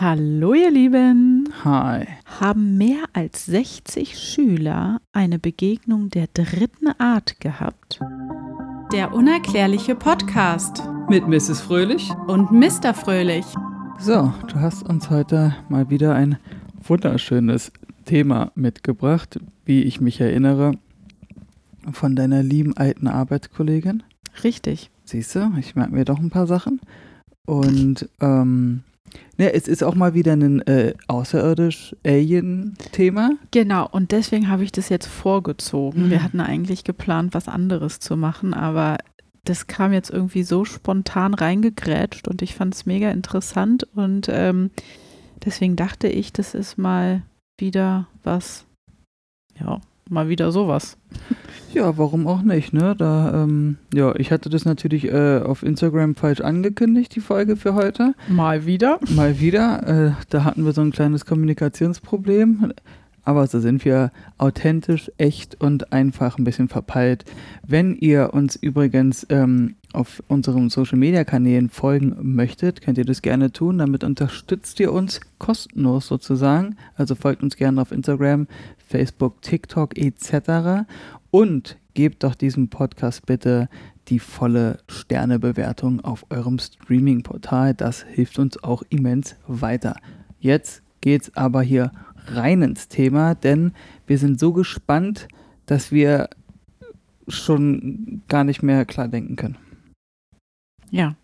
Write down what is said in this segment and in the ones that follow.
Hallo ihr Lieben. Hi. Haben mehr als 60 Schüler eine Begegnung der dritten Art gehabt? Der unerklärliche Podcast Mit Mrs. Fröhlich. und Mr. Fröhlich. So, du hast uns heute mal wieder ein wunderschönes Thema mitgebracht, wie ich mich erinnere, von deiner lieben alten Arbeitskollegin. Richtig. Siehst du, ich merke mir doch ein paar Sachen. Und ähm, ne, es ist auch mal wieder ein äh, außerirdisch Alien-Thema. Genau, und deswegen habe ich das jetzt vorgezogen. Mhm. Wir hatten eigentlich geplant, was anderes zu machen, aber das kam jetzt irgendwie so spontan reingegrätscht und ich fand es mega interessant und ähm, deswegen dachte ich, das ist mal wieder was, ja, mal wieder sowas. Ja, warum auch nicht, ne? Da, ähm, ja, ich hatte das natürlich äh, auf Instagram falsch angekündigt, die Folge für heute. Mal wieder. Mal wieder, äh, da hatten wir so ein kleines Kommunikationsproblem. Aber so sind wir authentisch, echt und einfach ein bisschen verpeilt. Wenn ihr uns übrigens ähm, auf unseren Social-Media-Kanälen folgen möchtet, könnt ihr das gerne tun. Damit unterstützt ihr uns kostenlos sozusagen. Also folgt uns gerne auf Instagram, Facebook, TikTok etc. Und gebt doch diesem Podcast bitte die volle Sternebewertung auf eurem Streaming-Portal. Das hilft uns auch immens weiter. Jetzt geht's aber hier rein ins Thema, denn wir sind so gespannt, dass wir schon gar nicht mehr klar denken können. Ja.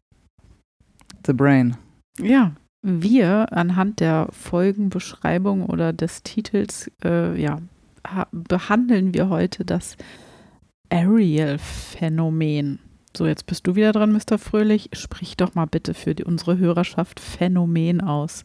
The Brain. Ja, wir anhand der Folgenbeschreibung oder des Titels, äh, ja, ha- behandeln wir heute das Ariel-Phänomen. So, jetzt bist du wieder dran, Mr. Fröhlich. Sprich doch mal bitte für die, unsere Hörerschaft Phänomen aus.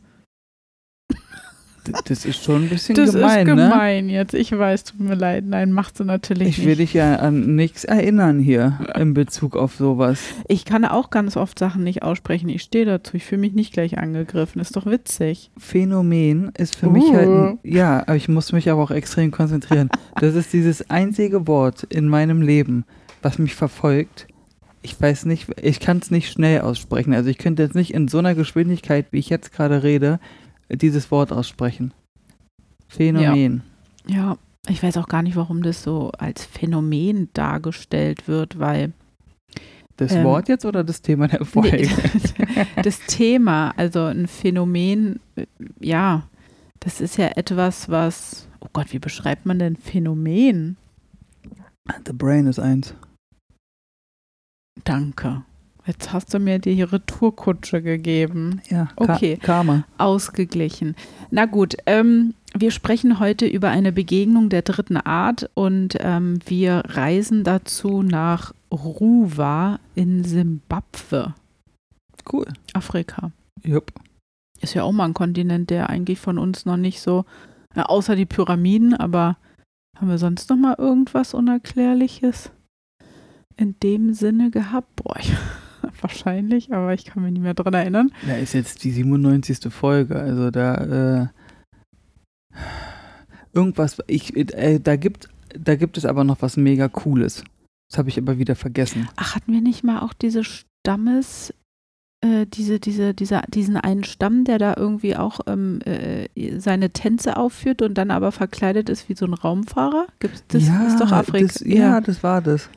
Das ist schon ein bisschen Das gemein, ist ne? gemein jetzt. Ich weiß, tut mir leid. Nein, machst du natürlich Ich nicht. will dich ja an nichts erinnern hier in Bezug auf sowas. Ich kann auch ganz oft Sachen nicht aussprechen. Ich stehe dazu. Ich fühle mich nicht gleich angegriffen. Ist doch witzig. Phänomen ist für mich halt, Uh. ein, ja, aber ich muss mich aber auch extrem konzentrieren. Das ist dieses einzige Wort in meinem Leben, was mich verfolgt. Ich weiß nicht, ich kann es nicht schnell aussprechen. Also ich könnte jetzt nicht in so einer Geschwindigkeit, wie ich jetzt gerade rede, dieses Wort aussprechen. Phänomen. Ja, ich weiß auch gar nicht, warum das so als Phänomen dargestellt wird, weil Das Ähm, Wort jetzt oder das Thema der Folge? Nee, das Thema, also ein Phänomen, äh, ja, das ist ja etwas, was, oh Gott, wie beschreibt man denn Phänomen? The Brain ist eins. Danke. Jetzt hast du mir die Retourkutsche gegeben. Ja, Ka Okay. Karma. Ausgeglichen. Na gut, ähm, wir sprechen heute über eine Begegnung der dritten Art und ähm, wir reisen dazu nach Ruwa in Simbabwe, Cool. Afrika. Jupp. Ist ja auch mal ein Kontinent, der eigentlich von uns noch nicht so, ja, außer die Pyramiden, aber haben wir sonst noch mal irgendwas Unerklärliches in dem Sinne gehabt? Boah, ich, wahrscheinlich, aber ich kann mich nicht mehr dran erinnern. Da ist jetzt die 97. Folge, also da äh, irgendwas, ich, äh, da gibt, da gibt es aber noch was mega Cooles. Das habe ich aber wieder vergessen. Ach, hatten wir nicht mal auch diese Stammes, äh, diese, diese, dieser, diesen einen Stamm, der da irgendwie auch ähm, äh, seine Tänze aufführt und dann aber verkleidet ist wie so ein Raumfahrer? Gibt's, das ist doch Afrika. Das, ja, das war das.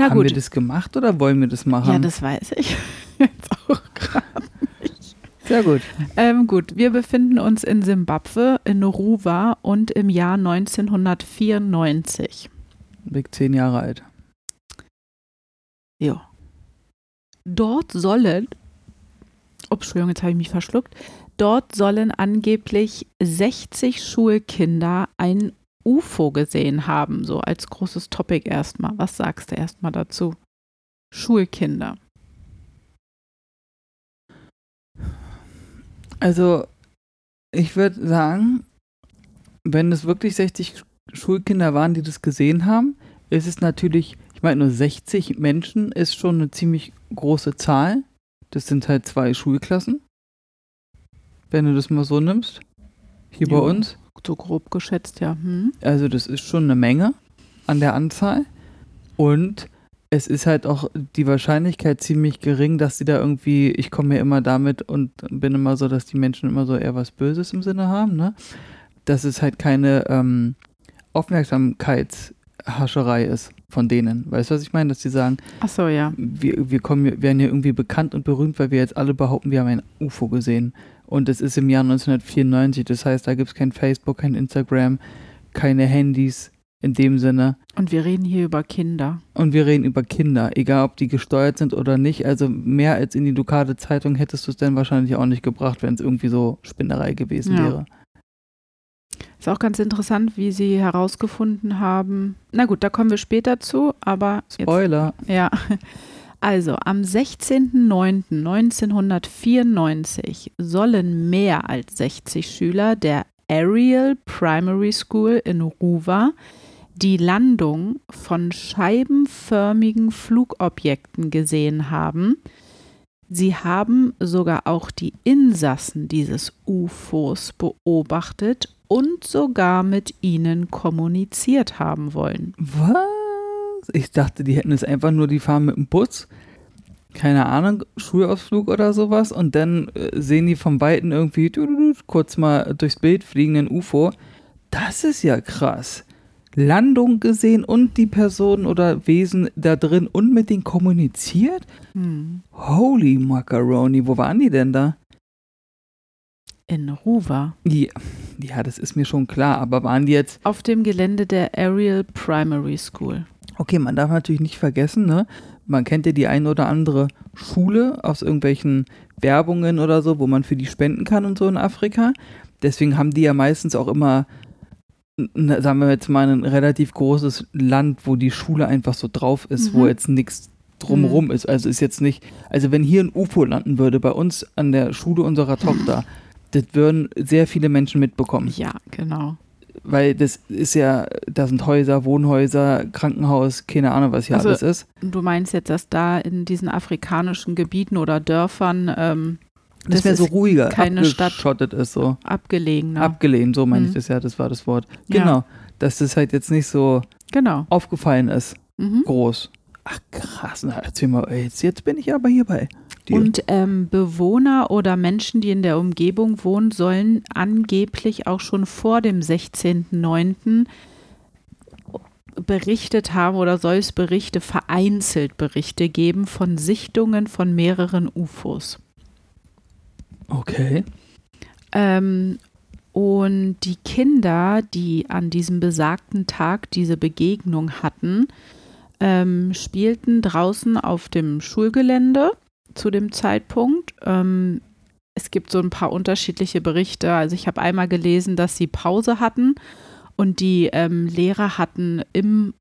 Na Haben gut. wir das gemacht oder wollen wir das machen? Ja, das weiß ich. Jetzt auch gerade nicht. Sehr gut. Ähm, gut, wir befinden uns in Simbabwe, in Ruwa und im Jahr 1994. Big zehn Jahre alt. Ja. Dort sollen, oh, Entschuldigung, jetzt habe ich mich verschluckt, dort sollen angeblich 60 Schulkinder ein UFO gesehen haben, so als großes Topic erstmal. Was sagst du erstmal dazu? Schulkinder. Also, ich würde sagen, wenn es wirklich 60 Sch- Schulkinder waren, die das gesehen haben, ist es natürlich, ich meine, nur 60 Menschen ist schon eine ziemlich große Zahl. Das sind halt zwei Schulklassen. Wenn du das mal so nimmst. Hier bei Ja. uns. So grob geschätzt, ja. Hm? Also, das ist schon eine Menge an der Anzahl. Und es ist halt auch die Wahrscheinlichkeit ziemlich gering, dass sie da irgendwie, ich komme mir immer damit und bin immer so, dass die Menschen immer so eher was Böses im Sinne haben, ne? Dass es halt keine ähm, Aufmerksamkeitshascherei ist von denen. Weißt du, was ich meine? Dass die sagen, Ach so, ja. wir, wir kommen, wir werden ja irgendwie bekannt und berühmt, weil wir jetzt alle behaupten, wir haben ein UFO gesehen. Und es ist im Jahr 1994, das heißt, da gibt es kein Facebook, kein Instagram, keine Handys in dem Sinne. Und wir reden hier über Kinder. Und wir reden über Kinder, egal ob die gesteuert sind oder nicht. Also mehr als in die lokale Zeitung hättest du es dann wahrscheinlich auch nicht gebracht, wenn es irgendwie so Spinnerei gewesen Ja. wäre. Ist auch ganz interessant, wie sie herausgefunden haben. Na gut, da kommen wir später zu, aber jetzt Spoiler. Ja, also am 16.09.1994 sollen mehr als 60 Schüler der Ariel Primary School in Ruwa die Landung von scheibenförmigen Flugobjekten gesehen haben. Sie haben sogar auch die Insassen dieses UFOs beobachtet und sogar mit ihnen kommuniziert haben wollen. Was? Ich dachte, die hätten es einfach nur, die fahren mit dem Bus, keine Ahnung, Schulausflug oder sowas und dann äh, sehen die vom Weiten irgendwie kurz mal durchs Bild fliegenden UFO. Das ist ja krass. Landung gesehen und die Person oder Wesen da drin und mit denen kommuniziert? Hm. Holy Macaroni, wo waren die denn da? In Ruwa. Ja, ja, das ist mir schon klar, aber waren die jetzt Auf dem Gelände der Ariel Primary School. Okay, man darf natürlich nicht vergessen, ne? Man kennt ja die ein oder andere Schule aus irgendwelchen Werbungen oder so, wo man für die spenden kann und so in Afrika. Deswegen haben die ja meistens auch immer, sagen wir jetzt mal, ein relativ großes Land, wo die Schule einfach so drauf ist, wo Mhm. jetzt nichts drumrum ist. Also ist jetzt nicht, also wenn hier ein UFO landen würde bei uns an der Schule unserer Tochter, das würden sehr viele Menschen mitbekommen Ja, genau. Weil das ist ja, da sind Häuser, Wohnhäuser, Krankenhaus, keine Ahnung, was hier Also- alles ist. Und Du meinst jetzt, dass da in diesen afrikanischen Gebieten oder Dörfern ähm, Das, das wäre so ruhiger, keine Stadt. abgeschottet ist so. abgelegener. Abgelehnt, so meine ich Mhm. das ja, das war das Wort. Ja. Genau, dass das halt jetzt nicht so genau. aufgefallen ist, Mhm. groß. Ach krass, na erzähl mal, jetzt, jetzt bin ich aber hier bei dir. Und ähm, Bewohner oder Menschen, die in der Umgebung wohnen, sollen angeblich auch schon vor dem 16.09. berichtet haben oder soll es Berichte, vereinzelt Berichte geben von Sichtungen von mehreren UFOs. okay. Ähm, und die Kinder, die an diesem besagten Tag diese Begegnung hatten, ähm, spielten draußen auf dem Schulgelände zu dem Zeitpunkt. Ähm, es gibt so ein paar unterschiedliche Berichte. Also ich habe einmal gelesen, dass sie Pause hatten und die ähm, Lehrer hatten im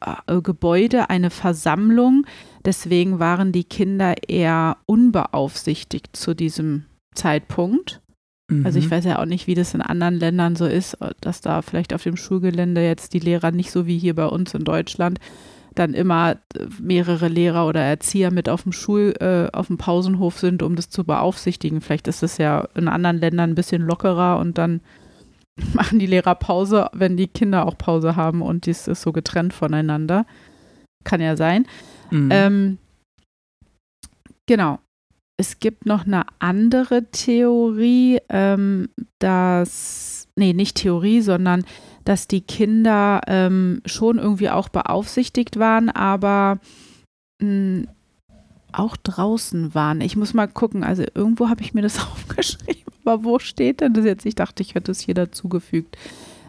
äh, Gebäude eine Versammlung. Deswegen waren die Kinder eher unbeaufsichtigt zu diesem Zeitpunkt. Also ich Mhm. weiß ja auch nicht, wie das in anderen Ländern so ist, dass da vielleicht auf dem Schulgelände jetzt die Lehrer nicht so wie hier bei uns in Deutschland dann immer äh, mehrere Lehrer oder Erzieher mit auf dem Schul, äh, auf dem Pausenhof sind, um das zu beaufsichtigen. Vielleicht ist das ja in anderen Ländern ein bisschen lockerer und dann machen die Lehrer Pause, wenn die Kinder auch Pause haben und dies ist so getrennt voneinander. Kann ja sein. Mhm. Ähm, genau. Es gibt noch eine andere Theorie, ähm, dass, nee, nicht Theorie, sondern dass die Kinder ähm, schon irgendwie auch beaufsichtigt waren, aber mh, auch draußen waren. Ich muss mal gucken, also irgendwo habe ich mir das aufgeschrieben, aber wo steht denn das jetzt? Ich dachte, ich hätte es hier dazugefügt.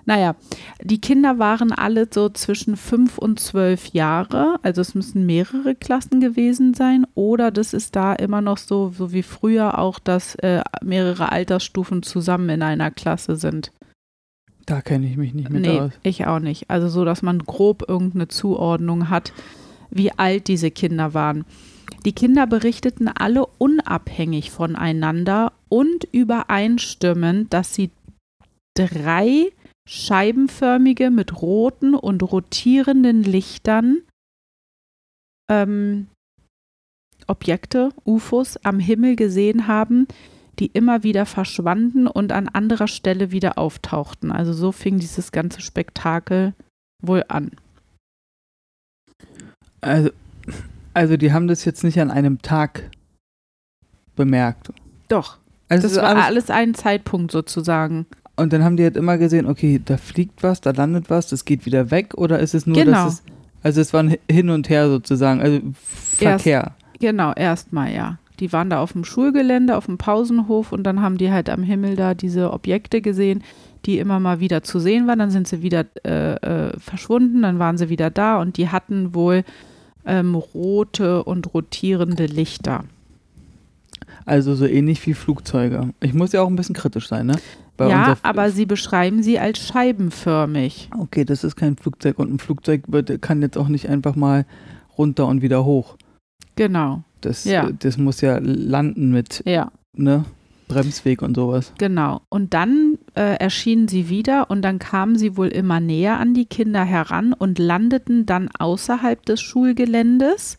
Naja, die Kinder waren alle so zwischen fünf und zwölf Jahre, also es müssen mehrere Klassen gewesen sein, oder das ist da immer noch so, so wie früher auch, dass äh, mehrere Altersstufen zusammen in einer Klasse sind. Da kenne ich mich nicht mit nee, aus. ich auch nicht. Also so, dass man grob irgendeine Zuordnung hat, wie alt diese Kinder waren. Die Kinder berichteten alle unabhängig voneinander und übereinstimmend, dass sie drei scheibenförmige mit roten und rotierenden Lichtern ähm, Objekte, UFOs am Himmel gesehen haben, die immer wieder verschwanden und an anderer Stelle wieder auftauchten. Also so fing dieses ganze Spektakel wohl an. Also, Also die haben das jetzt nicht an einem Tag bemerkt. Doch. Also Das war alles, alles ein Zeitpunkt sozusagen. und dann haben die halt immer gesehen, okay, da fliegt was, da landet was, das geht wieder weg oder ist es nur, Genau. dass es, also es war ein Hin und Her sozusagen, also Verkehr. Genau, erstmal ja. Die waren da auf dem Schulgelände, auf dem Pausenhof und dann haben die halt am Himmel da diese Objekte gesehen, die immer mal wieder zu sehen waren. Dann sind sie wieder äh, äh, verschwunden, dann waren sie wieder da und die hatten wohl ähm, rote und rotierende Lichter. Also so ähnlich wie Flugzeuge. Ich muss ja auch ein bisschen kritisch sein, ne? Bei ja, aber sie beschreiben sie als scheibenförmig. Okay, das ist kein Flugzeug und ein Flugzeug wird, kann jetzt auch nicht einfach mal runter und wieder hoch. Genau, Das, Ja. äh, das muss ja landen mit ja. ne, Bremsweg und sowas. Genau. Und dann äh, erschienen sie wieder und dann kamen sie wohl immer näher an die Kinder heran und landeten dann außerhalb des Schulgeländes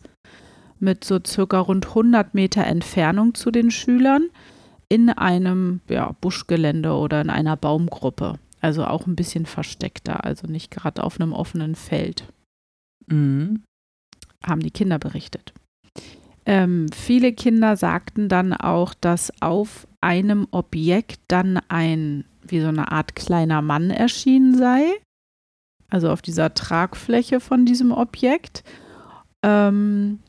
mit so circa rund 100 Meter Entfernung zu den Schülern in einem ja, Buschgelände oder in einer Baumgruppe. Also auch ein bisschen versteckter, also nicht gerade auf einem offenen Feld Mhm. haben die Kinder berichtet. Ähm, viele Kinder sagten dann auch, dass auf einem Objekt dann ein, wie so eine Art kleiner Mann erschienen sei. Also auf dieser Tragfläche von diesem Objekt. Ähm,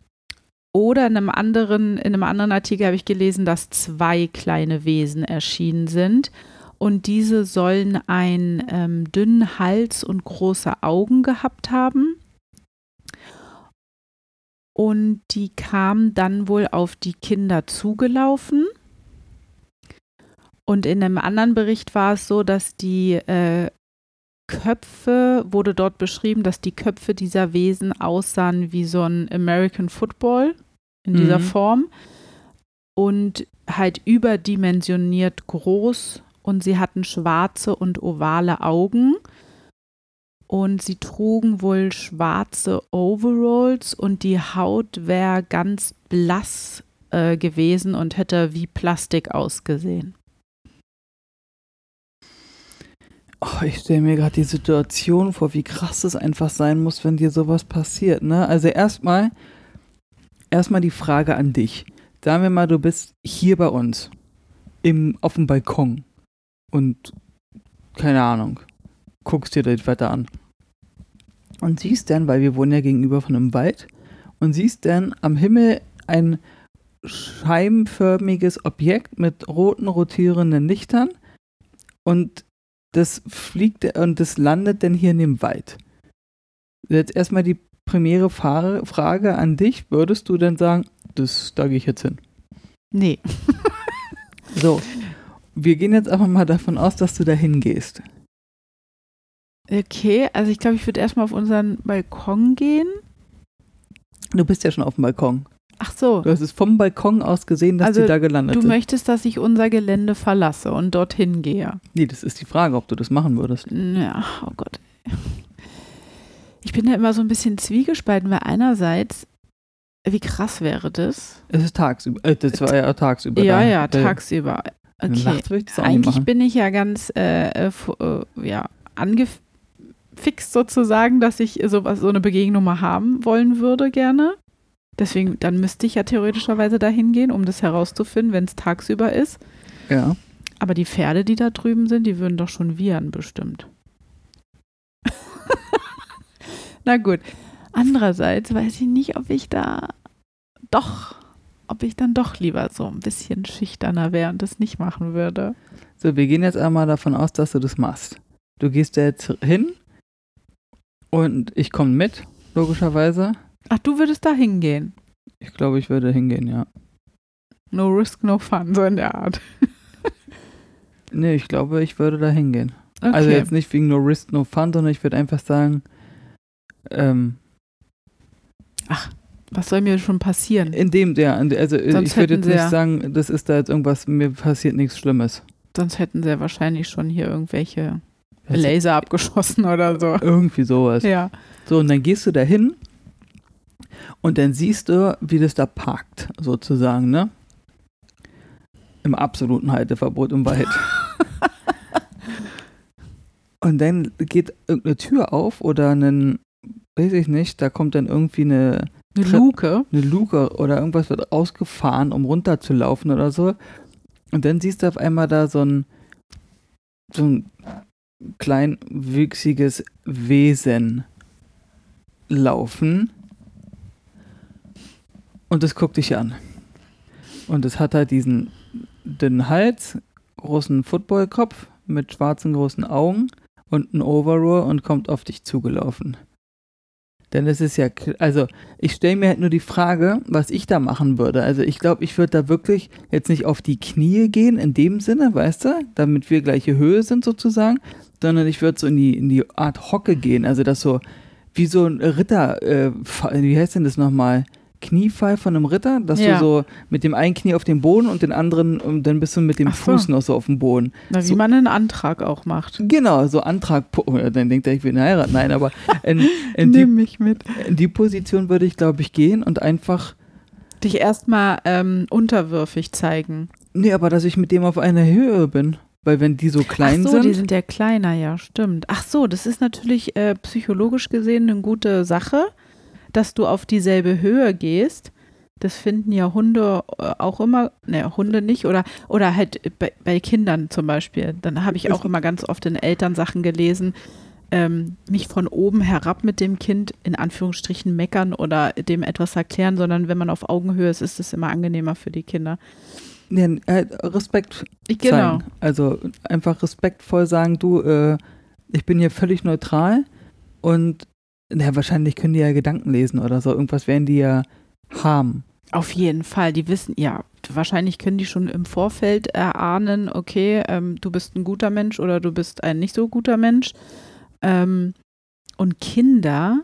oder in einem anderen, in einem anderen Artikel habe ich gelesen, dass zwei kleine Wesen erschienen sind. Und diese sollen einen ähm, dünnen Hals und große Augen gehabt haben. Und die kamen dann wohl auf die Kinder zugelaufen. Und in einem anderen Bericht war es so, dass die äh, Köpfe, wurde dort beschrieben, dass die Köpfe dieser Wesen aussahen wie so ein American Football in dieser Mhm. Form und halt überdimensioniert groß und sie hatten schwarze und ovale Augen und sie trugen wohl schwarze Overalls und die Haut wäre ganz blass äh, gewesen und hätte wie Plastik ausgesehen. Oh, ich stelle mir gerade die Situation vor, wie krass es einfach sein muss, wenn dir sowas passiert. Ne? Also erstmal, erstmal die Frage an dich. Sagen wir mal, du bist hier bei uns im, auf dem Balkon und keine Ahnung, guckst dir das Wetter an und siehst dann, weil wir wohnen ja gegenüber von einem Wald, und siehst dann am Himmel ein scheibenförmiges Objekt mit roten rotierenden Lichtern und das fliegt und das landet dann hier in dem Wald. Jetzt erstmal die primäre Frage an dich. Würdest du denn sagen, das, da gehe ich jetzt hin? Nee. So, wir gehen jetzt einfach mal davon aus, dass du da hingehst. Okay, also ich glaube, ich würde erstmal auf unseren Balkon gehen. Du bist ja schon auf dem Balkon. Ach so, Du hast es vom Balkon aus gesehen, dass Also, die da gelandet du sind. möchtest, dass ich unser Gelände verlasse und dorthin gehe. Nee, das ist die Frage, ob du das machen würdest. Ja, oh Gott. Ich bin da immer so ein bisschen zwiegespalten, weil einerseits, wie krass wäre das? Es ist tagsüber. Äh, das war ja tagsüber. ja, da. ja, Äh, tagsüber. Okay. Nachts würde ich das auch nicht Eigentlich machen. bin ich ja ganz äh, äh, äh, angefixt sozusagen, dass ich sowas, so eine Begegnung mal haben wollen würde gerne. Deswegen, dann müsste ich ja theoretischerweise dahin gehen, um das herauszufinden, wenn es tagsüber ist. Ja. Aber die Pferde, die da drüben sind, die würden doch schon wiehern, bestimmt. Na gut. Andererseits weiß ich nicht, ob ich da doch, ob ich dann doch lieber so ein bisschen schüchterner wäre und das nicht machen würde. So, wir gehen jetzt einmal davon aus, dass du das machst. Du gehst da jetzt hin und ich komme mit, logischerweise. Ach, du würdest da hingehen. Ich glaube, ich würde hingehen, ja. No risk, no fun, so in der Art. Nee, ich glaube, ich würde da hingehen. Okay. Also jetzt nicht wegen No Risk, No Fun, sondern ich würde einfach sagen, ähm, Was soll mir schon passieren? in dem, der, also äh, Sonst ich würde jetzt nicht ja- sagen, das ist da jetzt irgendwas, mir passiert nichts Schlimmes. Sonst hätten sie ja wahrscheinlich schon hier irgendwelche Laser abgeschossen oder so. Irgendwie sowas. Ja. So, und dann gehst du da hin und dann siehst du, wie das da parkt, sozusagen, ne? Im absoluten Halteverbot im Wald. und dann geht irgendeine Tür auf oder ein, weiß ich nicht, da kommt dann irgendwie eine Eine Luke. eine Luke oder irgendwas wird ausgefahren, um runterzulaufen oder so. Und dann siehst du auf einmal da so ein, so ein kleinwüchsiges Wesen laufen. Und es guckt dich an. Und es hat halt diesen dünnen Hals, großen Footballkopf mit schwarzen großen Augen und ein Overall und kommt auf dich zugelaufen. Denn es ist ja, also ich stelle mir halt nur die Frage, was ich da machen würde. Also ich glaube, ich würde da wirklich jetzt nicht auf die Knie gehen, in dem Sinne, weißt du, damit wir gleiche Höhe sind sozusagen, sondern ich würde so in die, in die Art Hocke gehen. Also das so, wie so ein Ritter, äh, wie heißt denn das nochmal? Kniefall von einem Ritter, dass Ja. du so mit dem einen Knie auf dem Boden und den anderen, und dann bist du mit dem Ach so. Fuß noch so auf dem Boden. Na, wie So- man einen Antrag auch macht. Genau, so Antrag, oh, dann denkt er, ich will ihn heiraten. Nein, aber in, in, die, mich mit. in die Position würde ich, glaube ich, gehen und einfach, Dich erstmal ähm, unterwürfig zeigen. nee, aber dass ich mit dem auf einer Höhe bin. Weil wenn die so klein Ach so, sind, die sind ja kleiner, ja, stimmt. Ach so, das ist natürlich äh, psychologisch gesehen eine gute Sache, dass du auf dieselbe Höhe gehst. Das finden ja Hunde äh, auch immer, ne, Hunde nicht oder, oder halt bei, bei Kindern zum Beispiel. Dann habe ich auch immer ganz oft in Elternsachen gelesen, ähm, nicht von oben herab mit dem Kind in Anführungsstrichen meckern oder dem etwas erklären, sondern wenn man auf Augenhöhe ist, ist es immer angenehmer für die Kinder. Nee, äh, Respekt Genau. zeigen. Also einfach respektvoll sagen, du, äh, ich bin hier völlig neutral und ja, wahrscheinlich können die ja Gedanken lesen oder so. Irgendwas werden die ja haben. Auf jeden Fall, die wissen, ja, wahrscheinlich können die schon im Vorfeld erahnen, okay, ähm, du bist ein guter Mensch oder du bist ein nicht so guter Mensch. Ähm, und Kinder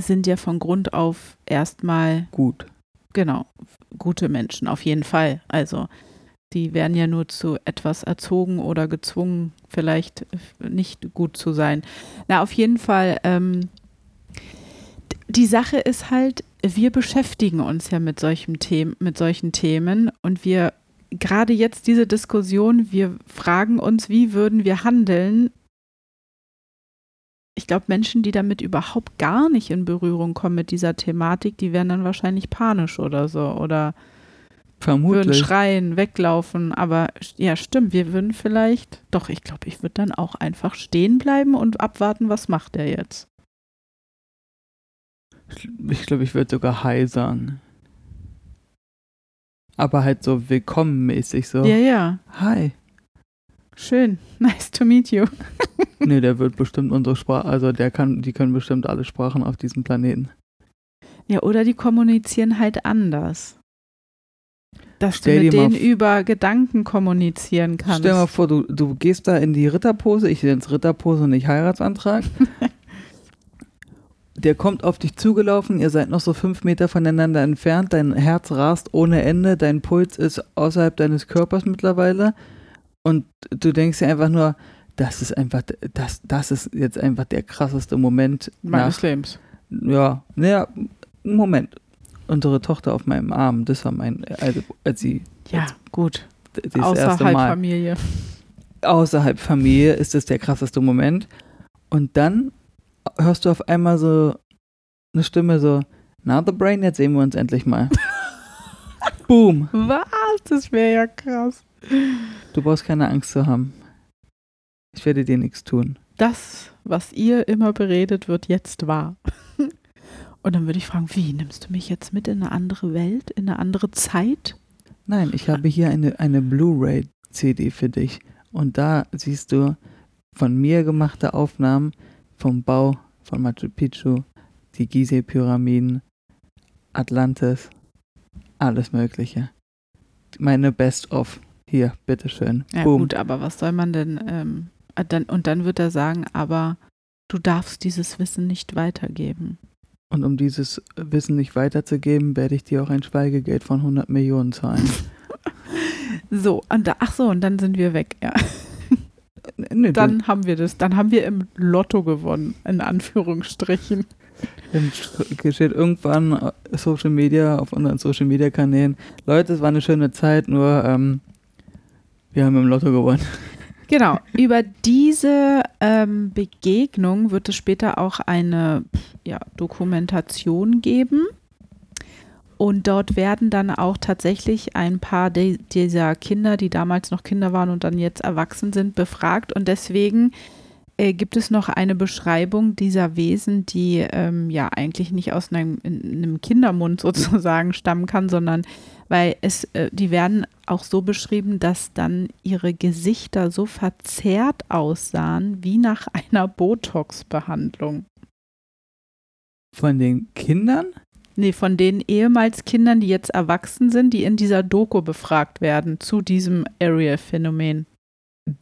sind ja von Grund auf erstmal, Gut. genau, gute Menschen, auf jeden Fall. Also die werden ja nur zu etwas erzogen oder gezwungen, vielleicht nicht gut zu sein. Na, auf jeden Fall, ähm, die Sache ist halt, wir beschäftigen uns ja mit solchen Themen, mit solchen Themen und wir gerade jetzt diese Diskussion, wir fragen uns, wie würden wir handeln? Ich glaube, Menschen, die damit überhaupt gar nicht in Berührung kommen mit dieser Thematik, die werden dann wahrscheinlich panisch oder so oder würden Vermutlich. schreien, weglaufen. Aber ja, stimmt, wir würden vielleicht, doch, ich glaube, ich würde dann auch einfach stehen bleiben und abwarten, was macht er jetzt. Ich glaube, ich würde sogar sagen. Aber halt so willkommenmäßig so. Ja, ja, Hi. Schön. Nice to meet you. Nee, der wird bestimmt unsere Sprache, also der kann, die können bestimmt alle Sprachen auf diesem Planeten. Ja, oder die kommunizieren halt anders. Dass Stell du mit dir denen über Gedanken kommunizieren kannst. Stell mal vor, du, du gehst da in die Ritterpose, ich nenne es Ritterpose und nicht Heiratsantrag. Der kommt auf dich zugelaufen, ihr seid noch so fünf Meter voneinander entfernt, dein Herz rast ohne Ende, dein Puls ist außerhalb deines Körpers mittlerweile und du denkst dir einfach nur, das ist einfach, das, das ist jetzt einfach der krasseste Moment meines nach, Lebens. ja, naja, Moment. Unsere Tochter auf meinem Arm, das war mein, also als sie Ja, gut. das erste Außerhalb Mal Familie. außerhalb Familie ist es der krasseste Moment. Und dann hörst du auf einmal so eine Stimme so, na the brain, jetzt sehen wir uns endlich mal. Boom. Was? Das wäre ja krass. Du brauchst keine Angst zu haben. Ich werde dir nichts tun. Das, was ihr immer beredet, wird jetzt wahr. Und dann würde ich fragen, wie, nimmst du mich jetzt mit in eine andere Welt, in eine andere Zeit? Nein, ich habe hier eine, eine Blu-ray-CD für dich. Und da siehst du von mir gemachte Aufnahmen vom Bau von Machu Picchu, die Gizeh-Pyramiden, Atlantis, alles Mögliche. Meine Best-of. Hier, bitteschön. Ja Boom. gut, aber was soll man denn, ähm, äh, dann, und dann wird er sagen, aber du darfst dieses Wissen nicht weitergeben. Und um dieses Wissen nicht weiterzugeben, werde ich dir auch ein Schweigegeld von 100 Millionen zahlen. So, und da, ach so, und dann sind wir weg, ja. Du- Dann haben wir das, dann haben wir im Lotto gewonnen, in Anführungsstrichen. Steht irgendwann äh, Social Media auf unseren Social Media Kanälen. Leute, es war eine schöne Zeit, nur ähm, wir haben im Lotto gewonnen. Genau, über diese ähm, Begegnung wird es später auch eine ja, Dokumentation geben. Und dort werden dann auch tatsächlich ein paar de dieser Kinder, die damals noch Kinder waren und dann jetzt erwachsen sind, befragt. Und deswegen äh, gibt es noch eine Beschreibung dieser Wesen, die ähm, ja eigentlich nicht aus einem, einem, Kindermund sozusagen stammen kann, sondern weil es, äh, die werden auch so beschrieben, dass dann ihre Gesichter so verzerrt aussahen wie nach einer Botox-Behandlung. Von den Kindern? Nee, von den ehemals Kindern, die jetzt erwachsen sind, die in dieser Doku befragt werden zu diesem Area-Phänomen.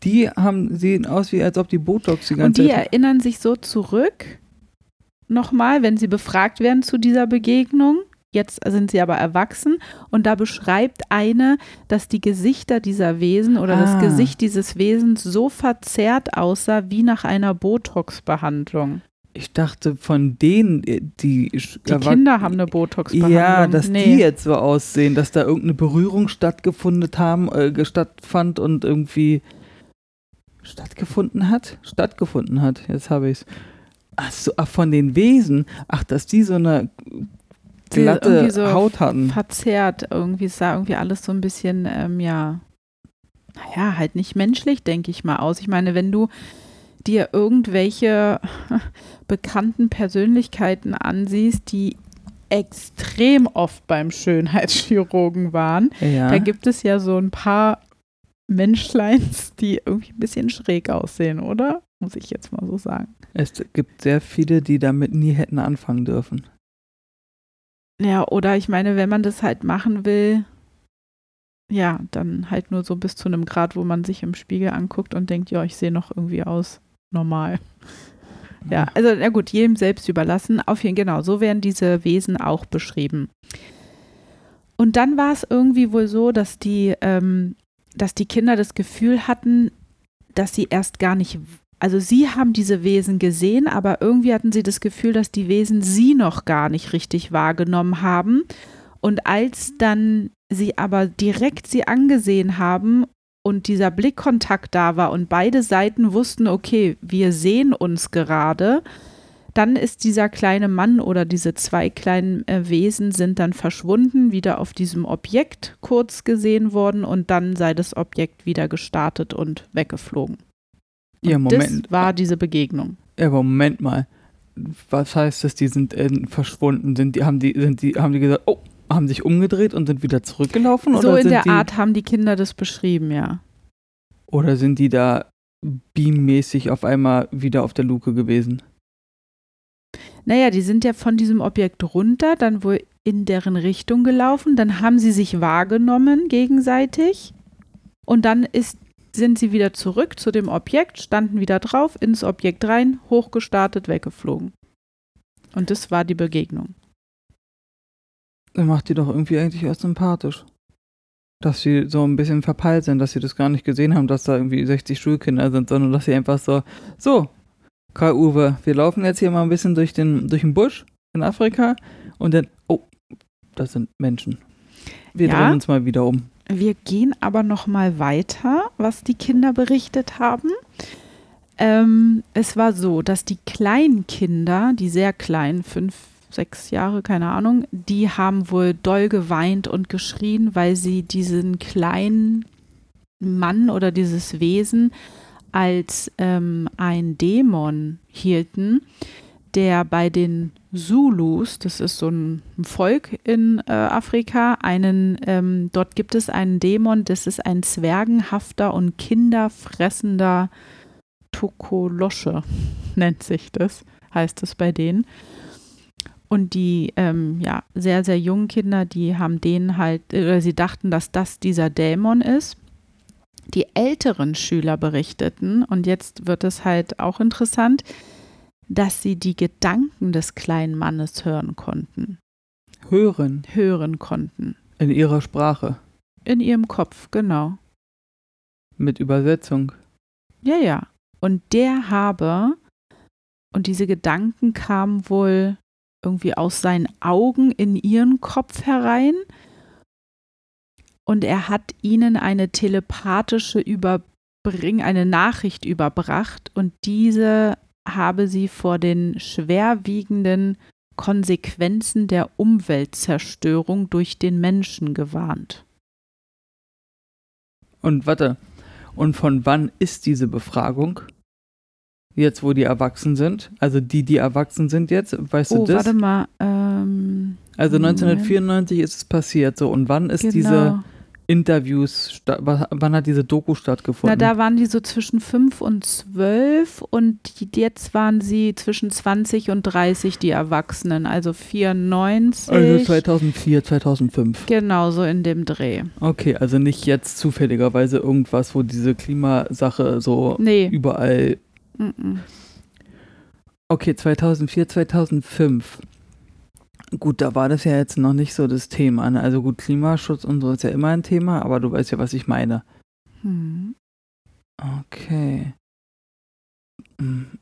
Die haben, sehen aus, wie als ob die Botox die ganze Und die Zeit erinnern sich so zurück, nochmal, wenn sie befragt werden zu dieser Begegnung. Jetzt sind sie aber erwachsen und da beschreibt eine, dass die Gesichter dieser Wesen oder ah. das Gesicht dieses Wesens so verzerrt aussah wie nach einer Botox-Behandlung. Ich dachte, von denen, äh, die. Die Kinder haben eine Botox-Behandlung. Ja, dass nee. die jetzt so aussehen, dass da irgendeine Berührung stattgefunden haben, äh, stattfand und irgendwie stattgefunden hat? Stattgefunden hat, jetzt habe ich es. Ach so, ach, von den Wesen. Ach, dass die so eine glatte so Haut hatten. Verzerrt, irgendwie sah irgendwie alles so ein bisschen, ähm, ja, naja, halt nicht menschlich, denke ich mal, aus. Ich meine, wenn du dir irgendwelche bekannten Persönlichkeiten ansiehst, die extrem oft beim Schönheitschirurgen waren. Ja. Da gibt es ja so ein paar Menschleins, die irgendwie ein bisschen schräg aussehen, oder? Muss ich jetzt mal so sagen. Es gibt sehr viele, die damit nie hätten anfangen dürfen. Ja, oder ich meine, wenn man das halt machen will, ja, dann halt nur so bis zu einem Grad, wo man sich im Spiegel anguckt und denkt, ja, ich sehe noch irgendwie aus normal. Ja, also na gut, jedem selbst überlassen. Auf jeden genau, so werden diese Wesen auch beschrieben. Und dann war es irgendwie wohl so, dass die, ähm, dass die Kinder das Gefühl hatten, dass sie erst gar nicht, also sie haben diese Wesen gesehen, aber irgendwie hatten sie das Gefühl, dass die Wesen sie noch gar nicht richtig wahrgenommen haben. Und als dann sie aber direkt sie angesehen haben und dieser Blickkontakt da war und beide Seiten wussten, okay, wir sehen uns gerade, dann ist dieser kleine Mann oder diese zwei kleinen äh, Wesen sind dann verschwunden, wieder auf diesem Objekt kurz gesehen worden und dann sei das Objekt wieder gestartet und weggeflogen. Und ja, Moment. Das war diese Begegnung. Ja, aber Moment mal. Was heißt das, die sind äh, verschwunden? Sind die, haben die, sind die, haben die gesagt, oh, haben sich umgedreht und sind wieder zurückgelaufen? So in der Art haben die Kinder das beschrieben, ja. Oder sind die da beammäßig auf einmal wieder auf der Luke gewesen? Naja, die sind ja von diesem Objekt runter, dann wohl in deren Richtung gelaufen, dann haben sie sich wahrgenommen gegenseitig und dann ist, sind sie wieder zurück zu dem Objekt, standen wieder drauf, ins Objekt rein, hochgestartet, weggeflogen. Und das war die Begegnung. Dann macht die doch irgendwie eigentlich erst sympathisch. Dass sie so ein bisschen verpeilt sind, dass sie das gar nicht gesehen haben, dass da irgendwie 60 Schulkinder sind, sondern dass sie einfach so, so, Karl-Uwe, wir laufen jetzt hier mal ein bisschen durch den, durch den Busch in Afrika und dann, oh, das sind Menschen. Wir ja, drehen uns mal wieder um. Wir gehen aber noch mal weiter, was die Kinder berichtet haben. Ähm, es war so, dass die kleinen Kinder, die sehr kleinen, fünf, sechs Jahre, keine Ahnung, die haben wohl doll geweint und geschrien, weil sie diesen kleinen Mann oder dieses Wesen als ähm, ein Dämon hielten, der bei den Zulus, das ist so ein Volk in äh, Afrika, einen, ähm, dort gibt es einen Dämon, das ist ein zwergenhafter und kinderfressender Tokolosche, nennt sich das, heißt es bei denen. Und die ähm, ja, sehr, sehr jungen Kinder, die haben den halt, äh, oder sie dachten, dass das dieser Dämon ist. Die älteren Schüler berichteten, und jetzt wird es halt auch interessant, dass sie die Gedanken des kleinen Mannes hören konnten. Hören. Hören konnten. In ihrer Sprache. In ihrem Kopf, genau. Mit Übersetzung. Ja, ja. Und der habe, und diese Gedanken kamen wohl irgendwie aus seinen Augen in ihren Kopf herein. Und er hat ihnen eine telepathische bring eine Nachricht überbracht und diese habe sie vor den schwerwiegenden Konsequenzen der Umweltzerstörung durch den Menschen gewarnt. Und warte, und von wann ist diese Befragung? Jetzt, wo die erwachsen sind? Also die, die erwachsen sind jetzt, weißt oh, du das? warte mal. Ähm, also Moment. 1994 ist es passiert, so. Und wann ist genau. diese Interviews, wann hat diese Doku Na, stattgefunden? da waren die so zwischen 5 und 12 und jetzt waren sie zwischen 20 und 30, die Erwachsenen, also 94. also 2004, 2005. genau, so in dem Dreh. Okay, also nicht jetzt zufälligerweise irgendwas, wo diese Klimasache so Nee. überall. Mm-mm. Okay, 2004, 2005. Gut, da war das ja jetzt noch nicht so das Thema. Ne? Also gut, Klimaschutz und so ist ja immer ein Thema, aber du weißt ja, was ich meine. Hm. Okay. Hm.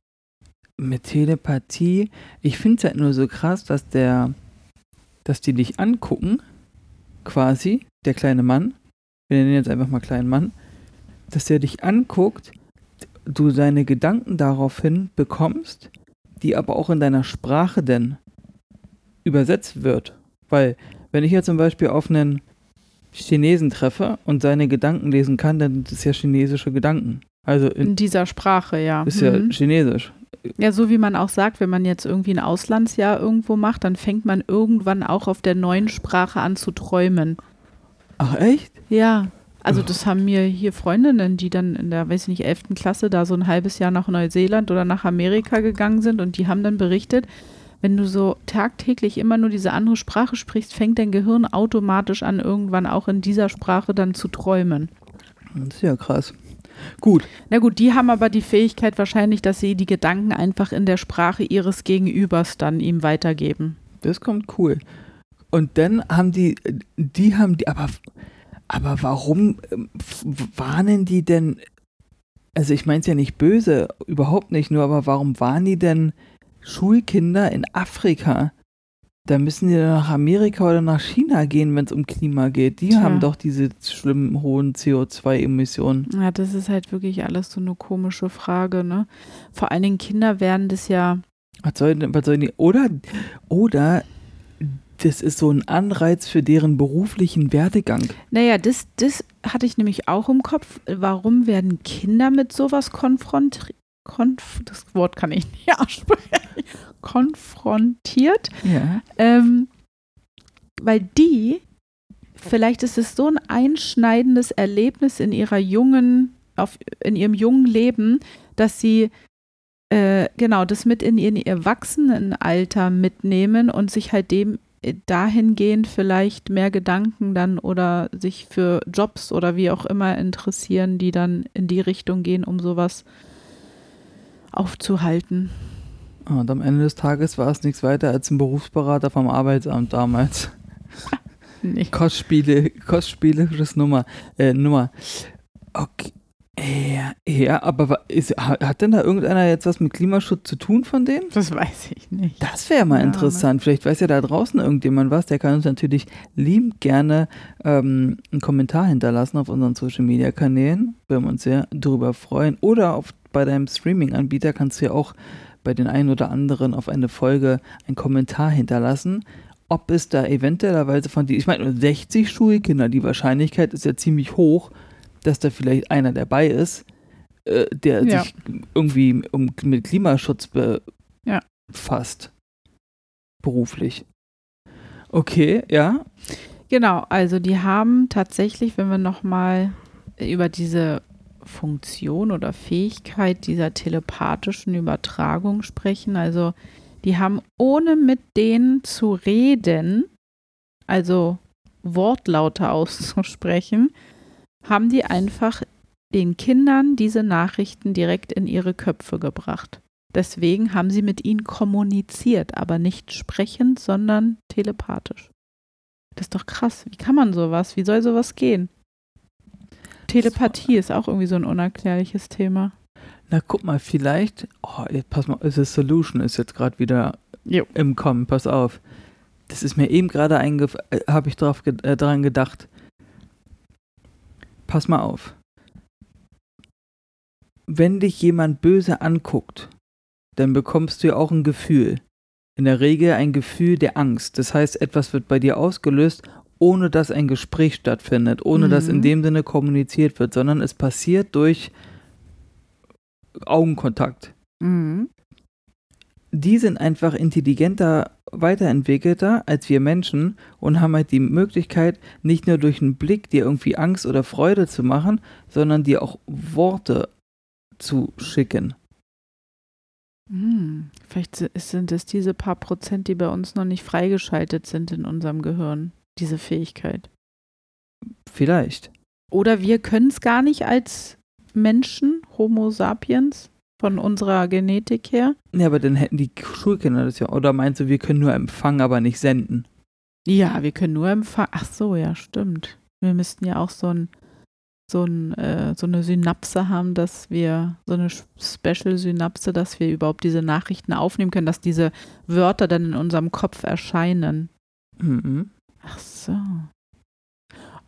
Mit Telepathie. Ich finde es halt nur so krass, dass der, dass die dich angucken, quasi, der kleine Mann, wir nennen ihn jetzt einfach mal kleinen Mann, dass der dich anguckt, du seine Gedanken daraufhin bekommst, die aber auch in deiner Sprache denn übersetzt wird. Weil, wenn ich jetzt zum Beispiel auf einen Chinesen treffe und seine Gedanken lesen kann, dann sind es ja chinesische Gedanken. Also in, In dieser Sprache, ja. ist ja Mhm. chinesisch. Ja, so wie man auch sagt, wenn man jetzt irgendwie ein Auslandsjahr irgendwo macht, dann fängt man irgendwann auch auf der neuen Sprache an zu träumen. Ach echt? Ja. Also das haben mir hier Freundinnen, die dann in der, weiß ich nicht, 11. Klasse da so ein halbes Jahr nach Neuseeland oder nach Amerika gegangen sind und die haben dann berichtet, wenn du so tagtäglich immer nur diese andere Sprache sprichst, fängt dein Gehirn automatisch an, irgendwann auch in dieser Sprache dann zu träumen. Das ist ja krass. Gut, Na gut, die haben aber die Fähigkeit wahrscheinlich, dass sie die Gedanken einfach in der Sprache ihres Gegenübers dann ihm weitergeben. das kommt cool. Und dann haben die, die haben die, aber, aber warum ähm, warnen die denn, also ich meine es ja nicht böse, überhaupt nicht, nur aber warum warnen die denn Schulkinder in Afrika? Da müssen die nach Amerika oder nach China gehen, wenn es um Klima geht. Die Tja. haben doch diese schlimmen hohen CO2-Emissionen. Ja, das ist halt wirklich alles so eine komische Frage, ne? Vor allen Dingen Kinder werden das ja, Was soll denn, was sollen die, oder, oder das ist so ein Anreiz für deren beruflichen Werdegang. naja, das, das hatte ich nämlich auch im Kopf. Warum werden Kinder mit sowas konfrontiert? Konf das Wort kann ich nicht aussprechen. Konfrontiert. Ja. Ähm, weil die, vielleicht ist es so ein einschneidendes Erlebnis in ihrer jungen, auf, in ihrem jungen Leben, dass sie äh, genau das mit in ihr Erwachsenenalter mitnehmen und sich halt dem äh, dahingehend vielleicht mehr Gedanken dann oder sich für Jobs oder wie auch immer interessieren, die dann in die Richtung gehen, um sowas aufzuhalten. Und am Ende des Tages war es nichts weiter als ein Berufsberater vom Arbeitsamt damals. Nee. Kostspiele, kostspielerisches Nummer, äh, Nummer. Okay. Ja, ja, aber ist, ha- hat denn da irgendeiner jetzt was mit Klimaschutz zu tun von dem? Das weiß ich nicht. Das wäre mal Ja, ne? interessant. Vielleicht weiß ja da draußen irgendjemand was. Der kann uns natürlich liebend gerne ähm, einen Kommentar hinterlassen auf unseren Social Media Kanälen. Würden wir uns sehr darüber freuen. Oder auf, bei deinem Streaming-Anbieter kannst du ja auch bei den einen oder anderen auf eine Folge einen Kommentar hinterlassen. Ob es da eventuellerweise von die, ich meine, 60 Schulkinder, die Wahrscheinlichkeit ist ja ziemlich hoch, dass da vielleicht einer dabei ist, äh, der Ja. sich irgendwie um, mit Klimaschutz be Ja. befasst. Beruflich. Okay, ja. Genau, also die haben tatsächlich, wenn wir nochmal über diese Funktion oder Fähigkeit dieser telepathischen Übertragung sprechen, also die haben ohne mit denen zu reden, also Wortlaute auszusprechen, haben die einfach den Kindern diese Nachrichten direkt in ihre Köpfe gebracht. Deswegen haben sie mit ihnen kommuniziert, aber nicht sprechend, sondern telepathisch. Das ist doch krass. Wie kann man sowas? Wie soll sowas gehen? Telepathie ist auch irgendwie so ein unerklärliches Thema. Na, guck mal, vielleicht. Oh, jetzt pass mal, The Solution ist jetzt gerade wieder Jo. im Kommen. Pass auf. Das ist mir eben gerade eingef... Äh, Habe ich drauf ge äh, dran gedacht. Pass mal auf. wenn dich jemand böse anguckt, dann bekommst du ja auch ein Gefühl. In der Regel ein Gefühl der Angst. Das heißt, etwas wird bei dir ausgelöst, ohne dass ein Gespräch stattfindet, ohne Mhm. dass in dem Sinne kommuniziert wird, sondern es passiert durch Augenkontakt. Mhm. Die sind einfach intelligenter, weiterentwickelter als wir Menschen und haben halt die Möglichkeit, nicht nur durch einen Blick dir irgendwie Angst oder Freude zu machen, sondern dir auch Worte zu schicken. Hm, Vielleicht si- sind es diese paar Prozent, die bei uns noch nicht freigeschaltet sind in unserem Gehirn, diese Fähigkeit. Vielleicht. Oder wir können es gar nicht als Menschen, Homo sapiens, von unserer Genetik her. Ja, aber dann hätten die Schulkinder das ja. Oder meinst du, wir können nur empfangen, aber nicht senden? Ja, wir können nur empfangen. Ach so, ja, stimmt. Wir müssten ja auch so, ein, so, ein, äh, so eine Synapse haben, dass wir, so eine Special-Synapse, dass wir überhaupt diese Nachrichten aufnehmen können, dass diese Wörter dann in unserem Kopf erscheinen. Mhm. Ach so.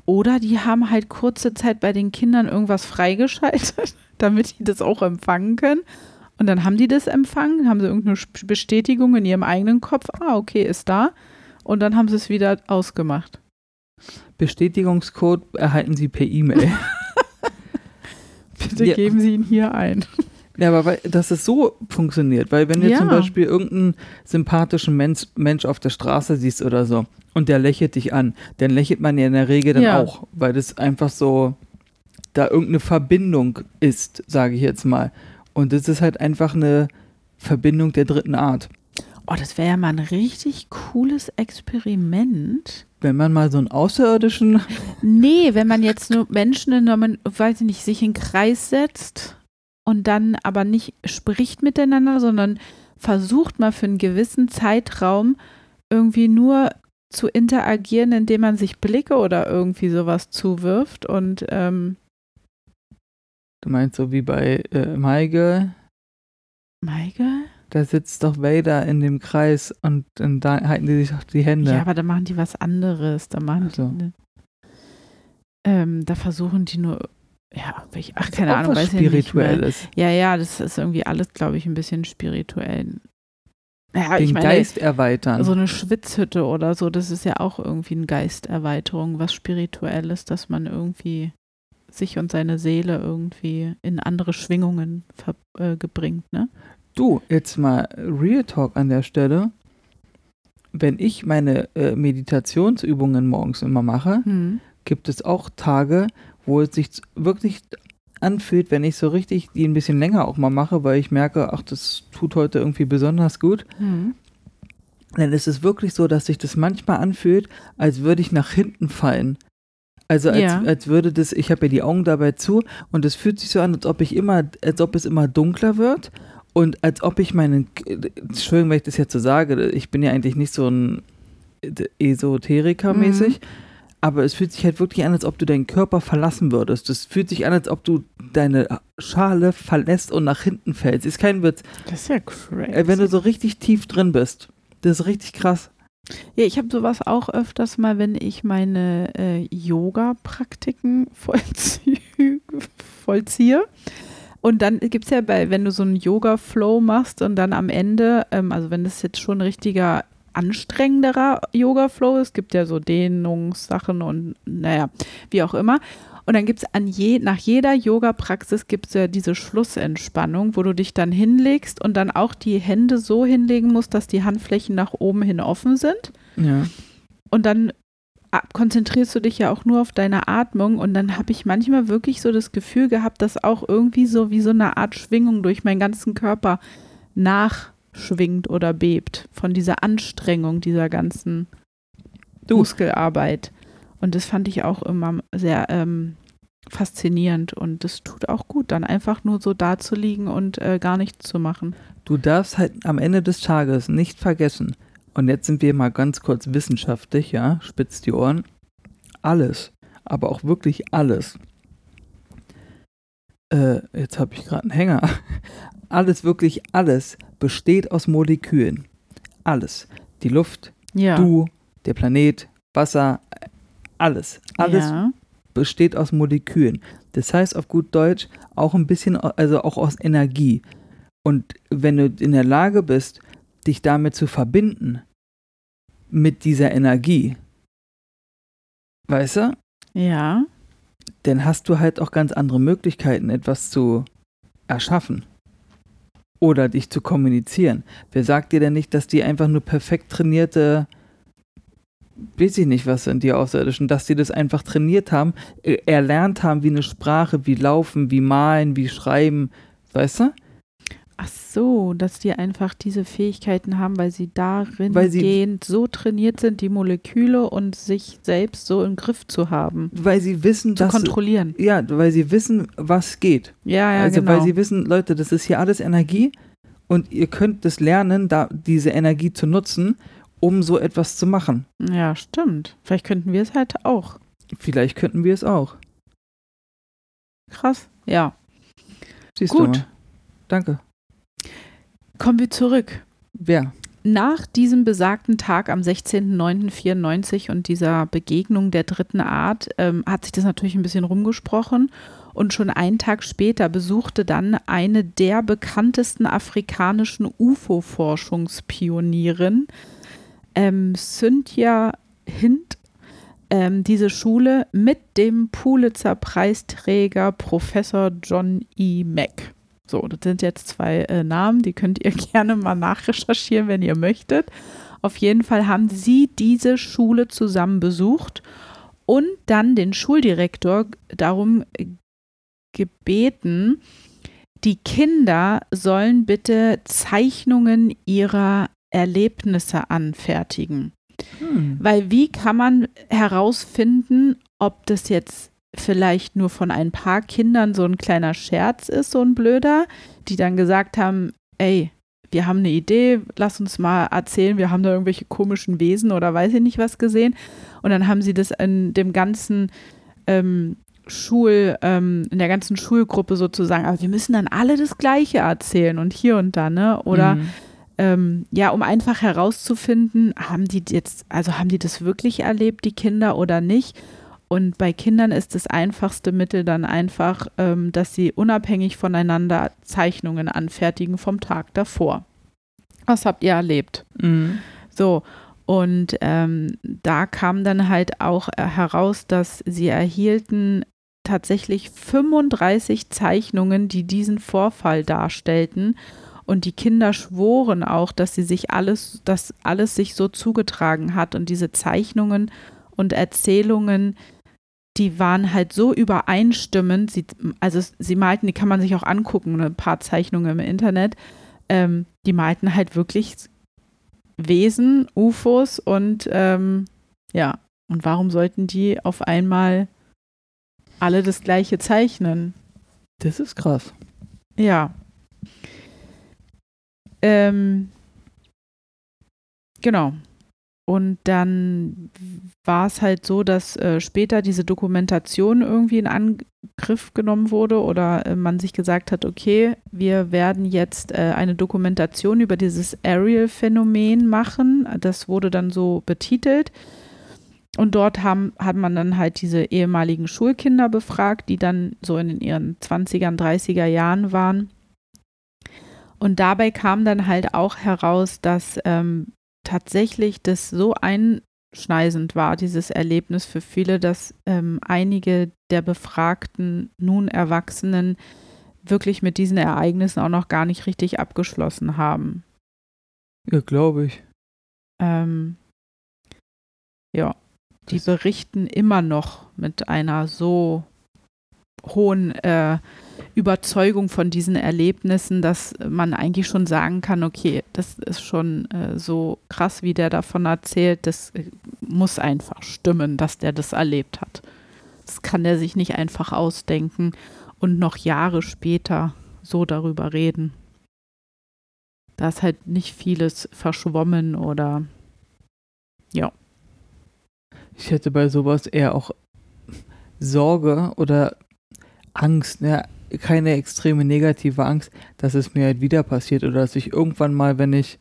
Oder die haben halt kurze Zeit bei den Kindern irgendwas freigeschaltet, damit die das auch empfangen können. Und dann haben die das empfangen, haben sie irgendeine Bestätigung in ihrem eigenen Kopf. Ah, okay, ist da. Und dann haben sie es wieder ausgemacht. Bestätigungscode erhalten Sie per E-Mail. Bitte Ja. geben Sie ihn hier ein. Ja, aber weil, dass es so funktioniert, weil wenn du Ja. zum Beispiel irgendeinen sympathischen Mensch, Mensch auf der Straße siehst oder so und der lächelt dich an, dann lächelt man ja in der Regel dann Ja. auch, weil das einfach so da irgendeine Verbindung ist, sage ich jetzt mal. Und das ist halt einfach eine Verbindung der dritten Art. Oh, das wäre ja mal ein richtig cooles Experiment. Wenn man mal so einen außerirdischen Nee, wenn man jetzt nur Menschen in einem, weiß ich nicht, sich in den Kreis setzt und dann aber nicht spricht miteinander, sondern versucht mal für einen gewissen Zeitraum irgendwie nur zu interagieren, indem man sich Blicke oder irgendwie sowas zuwirft und ähm, Du meinst so wie bei äh, Maige, Michael? da sitzt doch Vader in dem Kreis und dann da halten die sich doch die Hände. Ja, aber da machen die was anderes. Da machen Ach so. die, ne, ähm, da versuchen die nur, ja, welche, ach, ist keine Ahnung, was. Spirituelles. Ja, ja, das ist irgendwie alles, glaube ich, ein bisschen spirituell. Ja, Den ich meine, Geist erweitern. so eine Schwitzhütte oder so, das ist ja auch irgendwie eine Geisterweiterung, was Spirituelles, dass man irgendwie sich und seine Seele irgendwie in andere Schwingungen äh, gebringt, ne? Du, jetzt mal Real Talk an der Stelle. Wenn ich meine äh, Meditationsübungen morgens immer mache, Hm. gibt es auch Tage, wo es sich wirklich anfühlt, wenn ich so richtig die ein bisschen länger auch mal mache, weil ich merke, ach, das tut heute irgendwie besonders gut. Hm. Dann ist es wirklich so, dass sich das manchmal anfühlt, als würde ich nach hinten fallen. Also als, Ja. als würde das, ich habe ja die Augen dabei zu und es fühlt sich so an, als ob ich immer, als ob es immer dunkler wird und als ob ich meinen, Entschuldigung, wenn ich das jetzt so sage, ich bin ja eigentlich nicht so ein Esoteriker mäßig, aber es fühlt sich halt wirklich an, als ob du deinen Körper verlassen würdest. Es fühlt sich an, als ob du deine Schale verlässt und nach hinten fällst. Ist kein Witz. Das ist ja crazy. Äh, Wenn du so richtig tief drin bist. Das ist richtig krass. Ja, ich habe sowas auch öfters mal, wenn ich meine äh, Yoga-Praktiken vollzie vollziehe. Und dann gibt es ja bei, wenn du so einen Yoga-Flow machst und dann am Ende, ähm, also wenn das jetzt schon ein richtiger anstrengenderer Yoga-Flow ist, gibt ja so Dehnungssachen und naja, wie auch immer. Und dann gibt es an je, nach jeder Yoga-Praxis gibt es ja diese Schlussentspannung, wo du dich dann hinlegst und dann auch die Hände so hinlegen musst, dass die Handflächen nach oben hin offen sind. Ja. Und dann konzentrierst du dich ja auch nur auf deine Atmung. Und dann habe ich manchmal wirklich so das Gefühl gehabt, dass auch irgendwie so wie so eine Art Schwingung durch meinen ganzen Körper nachschwingt oder bebt von dieser Anstrengung dieser ganzen Du. Muskelarbeit. Und das fand ich auch immer sehr ähm, faszinierend. Und das tut auch gut, dann einfach nur so da zu liegen und äh, gar nichts zu machen. Du darfst halt am Ende des Tages nicht vergessen, und jetzt sind wir mal ganz kurz wissenschaftlich, ja, spitzt die Ohren, alles, aber auch wirklich alles. Äh, jetzt habe ich gerade einen Hänger. Alles, wirklich alles besteht aus Molekülen. Alles. Die Luft, Ja. du, der Planet, Wasser, alles. Alles Ja. besteht aus Molekülen. Das heißt auf gut Deutsch auch ein bisschen, also auch aus Energie. Und wenn du in der Lage bist, dich damit zu verbinden, mit dieser Energie, weißt du? Ja. Dann hast du halt auch ganz andere Möglichkeiten, etwas zu erschaffen. Oder dich zu kommunizieren. Wer sagt dir denn nicht, dass die einfach nur perfekt trainierte, weiß ich nicht, was sind die Außerirdischen, dass die das einfach trainiert haben, äh, erlernt haben, wie eine Sprache, wie laufen, wie malen, wie schreiben, weißt du? Ach so, dass die einfach diese Fähigkeiten haben, weil sie darin Weil sie- gehend so trainiert sind, die Moleküle und sich selbst so im Griff zu haben, Weil sie wissen, zu dass. kontrollieren. Ja, weil sie wissen, was geht. Ja, ja, also genau. weil sie wissen, Leute, das ist hier alles Energie und ihr könnt das lernen, da diese Energie zu nutzen, um so etwas zu machen. ja, stimmt. Vielleicht könnten wir es halt auch. Vielleicht könnten wir es auch. Krass. Ja. Siehst du Gut. Danke. Kommen wir zurück. Wer? Nach diesem besagten Tag am 16.09.94 und dieser Begegnung der dritten Art ähm, hat sich das natürlich ein bisschen rumgesprochen. Und schon einen Tag später besuchte dann eine der bekanntesten afrikanischen UFO-Forschungspionierinnen, ähm, Cynthia Hint, ähm, diese Schule mit dem Pulitzer-Preisträger Professor John E. Mack. So, das sind jetzt zwei äh, Namen, die könnt ihr gerne mal nachrecherchieren, wenn ihr möchtet. Auf jeden Fall haben sie diese Schule zusammen besucht und dann den Schuldirektor darum gebeten, die Kinder sollen bitte Zeichnungen ihrer Erlebnisse anfertigen. Hm. Weil wie kann man herausfinden, ob das jetzt vielleicht nur von ein paar Kindern so ein kleiner Scherz ist, so ein blöder, die dann gesagt haben, ey, wir haben eine Idee, lass uns mal erzählen, wir haben da irgendwelche komischen Wesen oder weiß ich nicht was gesehen. Und dann haben sie das in dem ganzen ähm, Schul, ähm, in der ganzen Schulgruppe sozusagen, aber wir müssen dann alle das Gleiche erzählen und hier und da, ne? Oder Mhm. ähm, ja, um einfach herauszufinden, haben die jetzt, also haben die das wirklich erlebt, die Kinder oder nicht? Und bei Kindern ist das einfachste Mittel dann einfach, ähm, dass sie unabhängig voneinander Zeichnungen anfertigen vom Tag davor. Was habt ihr erlebt? Mhm. So, und ähm, da kam dann halt auch äh, heraus, dass sie erhielten tatsächlich 35 Zeichnungen, die diesen Vorfall darstellten. Und die Kinder schworen auch, dass sie sich alles, dass alles sich so zugetragen hat. Und diese Zeichnungen und Erzählungen, die waren halt so übereinstimmend. Sie, also sie malten, die kann man sich auch angucken, ein paar Zeichnungen im Internet. Ähm, die malten halt wirklich Wesen, UFOs und ähm, ja, und warum sollten die auf einmal alle das gleiche zeichnen? Das ist krass. Ja. Ähm, genau. Und dann war es halt so, dass äh, später diese Dokumentation irgendwie in Angriff genommen wurde oder äh, man sich gesagt hat, okay, wir werden jetzt äh, eine Dokumentation über dieses Ariel-Phänomen machen. Das wurde dann so betitelt. Und dort haben, hat man dann halt diese ehemaligen Schulkinder befragt, die dann so in ihren 20er, 30er Jahren waren. Und dabei kam dann halt auch heraus, dass ähm, tatsächlich das so einschneisend war, dieses Erlebnis für viele, dass ähm, einige der befragten, nun Erwachsenen wirklich mit diesen Ereignissen auch noch gar nicht richtig abgeschlossen haben. Ja, glaube ich. Ähm, ja, die Das- berichten immer noch mit einer so hohen äh, Überzeugung von diesen Erlebnissen, dass man eigentlich schon sagen kann, okay, das ist schon äh, so krass, wie der davon erzählt, das äh, muss einfach stimmen, dass der das erlebt hat. Das kann der sich nicht einfach ausdenken und noch Jahre später so darüber reden. Da ist halt nicht vieles verschwommen oder Ich hätte bei sowas eher auch Sorge oder Angst, ne? keine extreme negative Angst, dass es mir halt wieder passiert oder dass ich irgendwann mal, wenn ich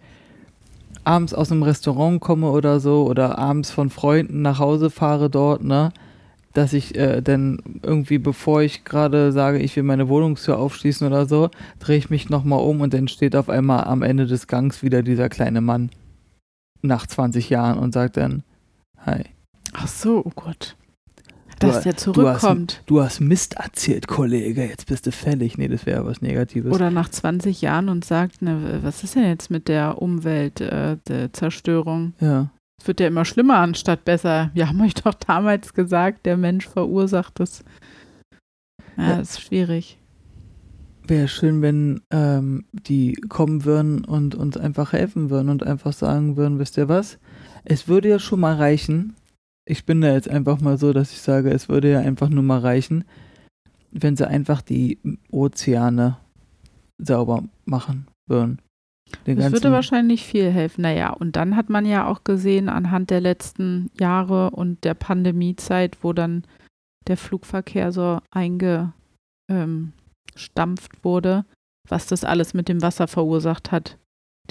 abends aus einem Restaurant komme oder so oder abends von Freunden nach Hause fahre dort, ne, dass ich äh, dann irgendwie, bevor ich gerade sage, ich will meine Wohnungstür aufschließen oder so, drehe ich mich nochmal um und dann steht auf einmal am Ende des Gangs wieder dieser kleine Mann nach 20 Jahren und sagt dann, hi. Ach so, oh Gott. Dass hast- der du zurückkommt. Du hast Mist erzählt, Kollege, jetzt bist du fällig. Nee, das wäre was Negatives. Oder nach 20 Jahren und sagt, ne, was ist denn jetzt mit der Umwelt, äh, der Zerstörung? ja. Es wird ja immer schlimmer anstatt besser. Wir haben euch doch damals gesagt, der Mensch verursacht es. Ja, Ja. ist schwierig. Wäre schön, wenn ähm, die kommen würden und uns einfach helfen würden und einfach sagen würden, wisst ihr was? Es würde ja schon mal reichen. Ich bin da jetzt einfach mal so, dass ich sage, es würde ja einfach nur mal reichen, wenn sie einfach die Ozeane sauber machen würden. Den Das würde wahrscheinlich viel helfen. Naja, und dann hat man ja auch gesehen anhand der letzten Jahre und der Pandemiezeit, wo dann der Flugverkehr so eingestampft wurde, was das alles mit dem Wasser verursacht hat.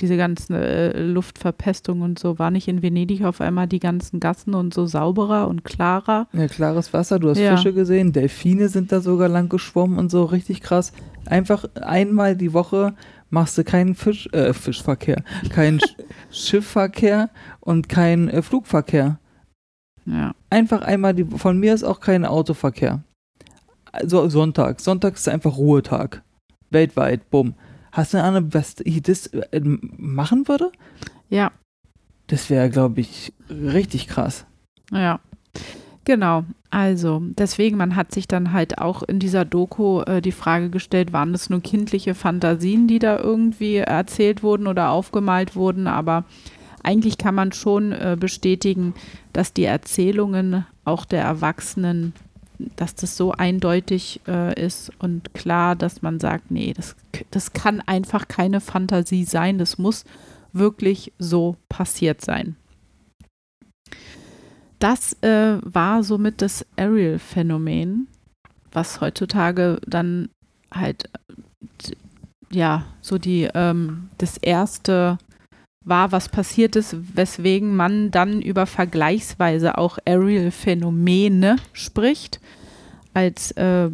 Diese ganzen äh, Luftverpestung und so, war nicht in Venedig auf einmal die ganzen Gassen und so sauberer und klarer? Ja, klares Wasser, du hast Ja. Fische gesehen, Delfine sind da sogar lang geschwommen und so, richtig krass. Einfach einmal die Woche machst du keinen Fisch, äh, Fischverkehr, keinen Sch Schiffverkehr und keinen äh, Flugverkehr. Ja. Einfach einmal die, von mir ist auch kein Autoverkehr. Also Sonntag. Sonntag ist einfach Ruhetag. Weltweit, bumm. Hast du eine Ahnung, was ich das äh, machen würde? Ja, Das wäre, glaube ich, richtig krass. Ja, genau. Also deswegen, man hat sich dann halt auch in dieser Doku äh, die Frage gestellt, waren das nur kindliche Fantasien, die da irgendwie erzählt wurden oder aufgemalt wurden, aber eigentlich kann man schon äh, bestätigen, dass die Erzählungen auch der Erwachsenen, dass das so eindeutig äh, ist und klar, dass man sagt, nee, das, das kann einfach keine Fantasie sein, das muss wirklich so passiert sein. Das äh, war somit das Ariel-Phänomen, was heutzutage dann halt, äh, ja, so die, ähm, das erste war, was passiert ist, weswegen man dann über vergleichsweise auch Ariel-Phänomene spricht, als, äh,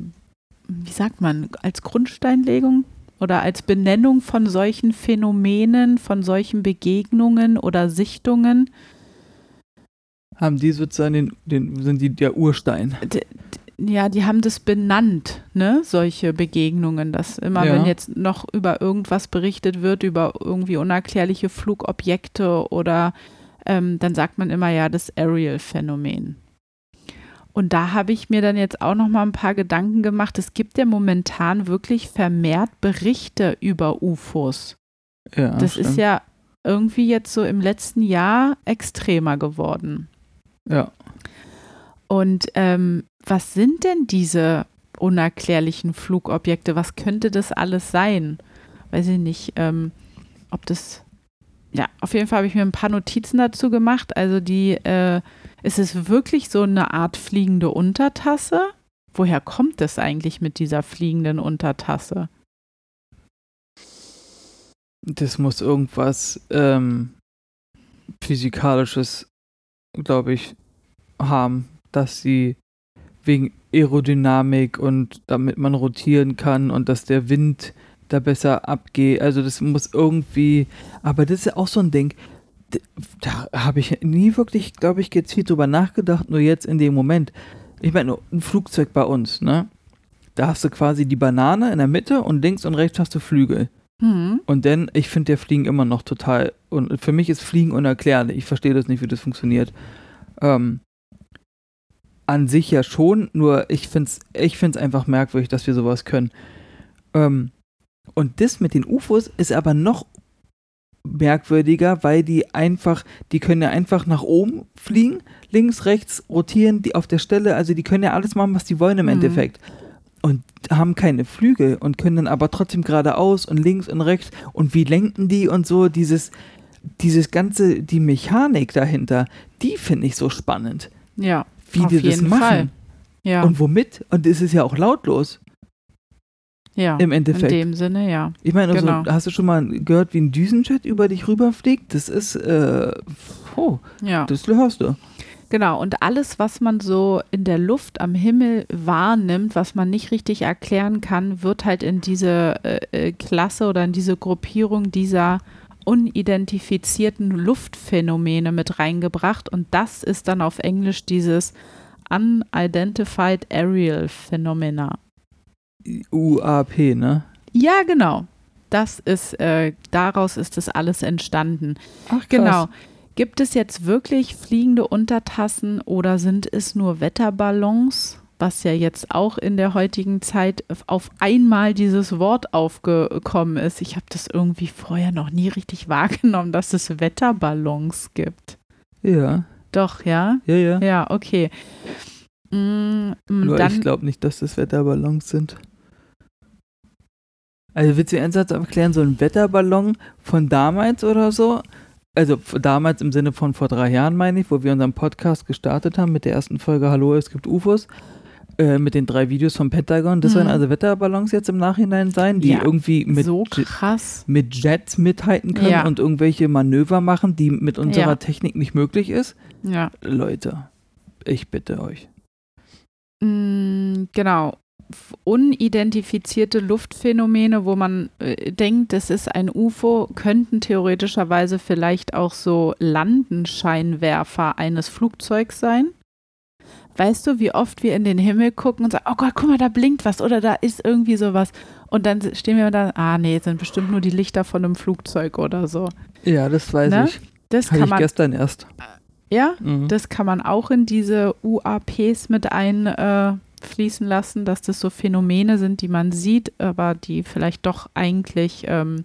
wie sagt man, als Grundsteinlegung oder als Benennung von solchen Phänomenen, von solchen Begegnungen oder Sichtungen. Haben die sozusagen den, den sind die der Urstein. Ja, die haben das benannt, ne, solche Begegnungen, dass immer, Ja. wenn jetzt noch über irgendwas berichtet wird, über irgendwie unerklärliche Flugobjekte oder ähm, dann sagt man immer ja das Ariel-Phänomen. Und da habe ich mir dann jetzt auch noch mal ein paar Gedanken gemacht. Es gibt ja momentan wirklich vermehrt Berichte über UFOs. Ja, das ist stimmt. ja irgendwie jetzt so im letzten Jahr extremer geworden. Ja. Und ähm, was sind denn diese unerklärlichen Flugobjekte? Was könnte das alles sein? Weiß ich nicht, ähm, ob das. Ja, auf jeden Fall habe ich mir ein paar Notizen dazu gemacht. Also die, äh, ist es wirklich so eine Art fliegende Untertasse? Woher kommt es eigentlich mit dieser fliegenden Untertasse? Das muss irgendwas ähm, physikalisches, glaube ich, haben, dass sie wegen Aerodynamik und damit man rotieren kann und dass der Wind da besser abgeht. Also das muss irgendwie, aber das ist ja auch so ein Ding. Da habe ich nie wirklich, glaube ich, gezielt drüber nachgedacht, nur jetzt in dem Moment. Ich meine, ein Flugzeug bei uns, ne? Da hast du quasi die Banane in der Mitte und links und rechts hast du Flügel. Hm. Und dann, ich finde der Fliegen immer noch total, und für mich ist Fliegen unerklärlich. Ich verstehe das nicht, wie das funktioniert. Ähm, an sich ja schon, nur ich finde es ich find's einfach merkwürdig, dass wir sowas können. Ähm, und das mit den UFOs ist aber noch merkwürdiger, weil die einfach, die können ja einfach nach oben fliegen, links, rechts rotieren, die auf der Stelle, also die können ja alles machen, was die wollen im Mhm. Endeffekt. Und haben keine Flügel und können dann aber trotzdem geradeaus und links und rechts und wie lenken die und so, dieses, dieses ganze, die Mechanik dahinter, die finde ich so spannend. Ja, Wie auf die das machen. Fall. Ja, Und womit? Und es ist ja auch lautlos ja. im Endeffekt. In dem Sinne, ja. Ich meine, also, Genau. hast du schon mal gehört, wie ein Düsenjet über dich rüberfliegt? Das ist, äh, oh, Ja. das hörst du. Genau, und alles, was man so in der Luft am Himmel wahrnimmt, was man nicht richtig erklären kann, wird halt in diese äh, äh Klasse oder in diese Gruppierung dieser unidentifizierten Luftphänomene mit reingebracht. Und das ist dann auf Englisch dieses Unidentified Aerial Phenomena. UAP, ne? Ja, genau. Das ist, äh, daraus ist das alles entstanden. Ach, Genau. Gibt es jetzt wirklich fliegende Untertassen oder sind es nur Wetterballons? Was ja jetzt auch in der heutigen Zeit auf einmal dieses Wort aufgekommen ist. Ich habe das irgendwie vorher noch nie richtig wahrgenommen, dass es Wetterballons gibt. Ja, Doch, ja? ja, ja. Ja, okay. Mm, Nur dann, ich glaube nicht, dass das Wetterballons sind. Also willst du ernsthaft erklären, so ein Wetterballon von damals oder so? Also damals im Sinne von vor drei Jahren, meine ich, wo wir unseren Podcast gestartet haben mit der ersten Folge Hallo, es gibt UFOs. Äh, mit den drei Videos vom Pentagon. Das Mhm. sollen also Wetterballons jetzt im Nachhinein sein, die Ja, irgendwie mit, so mit Jets mithalten können Ja. und irgendwelche Manöver machen, die mit unserer Ja. Technik nicht möglich ist. Ja. Leute, ich bitte euch. Mm, Genau. Unidentifizierte Luftphänomene, wo man äh, denkt, es ist ein UFO, könnten theoretischerweise vielleicht auch so Landenscheinwerfer eines Flugzeugs sein. Weißt du, wie oft wir in den Himmel gucken und sagen, oh Gott, guck mal, da blinkt was oder da ist irgendwie sowas. Und dann stehen wir da, ah nee, sind bestimmt nur die Lichter von einem Flugzeug oder so. Ja, das weiß Ne? ich. Das Hatte kann ich man, gestern erst. ja, Mhm. das kann man auch in diese UAPs mit einfließen äh, lassen, dass das so Phänomene sind, die man sieht, aber die vielleicht doch eigentlich ähm,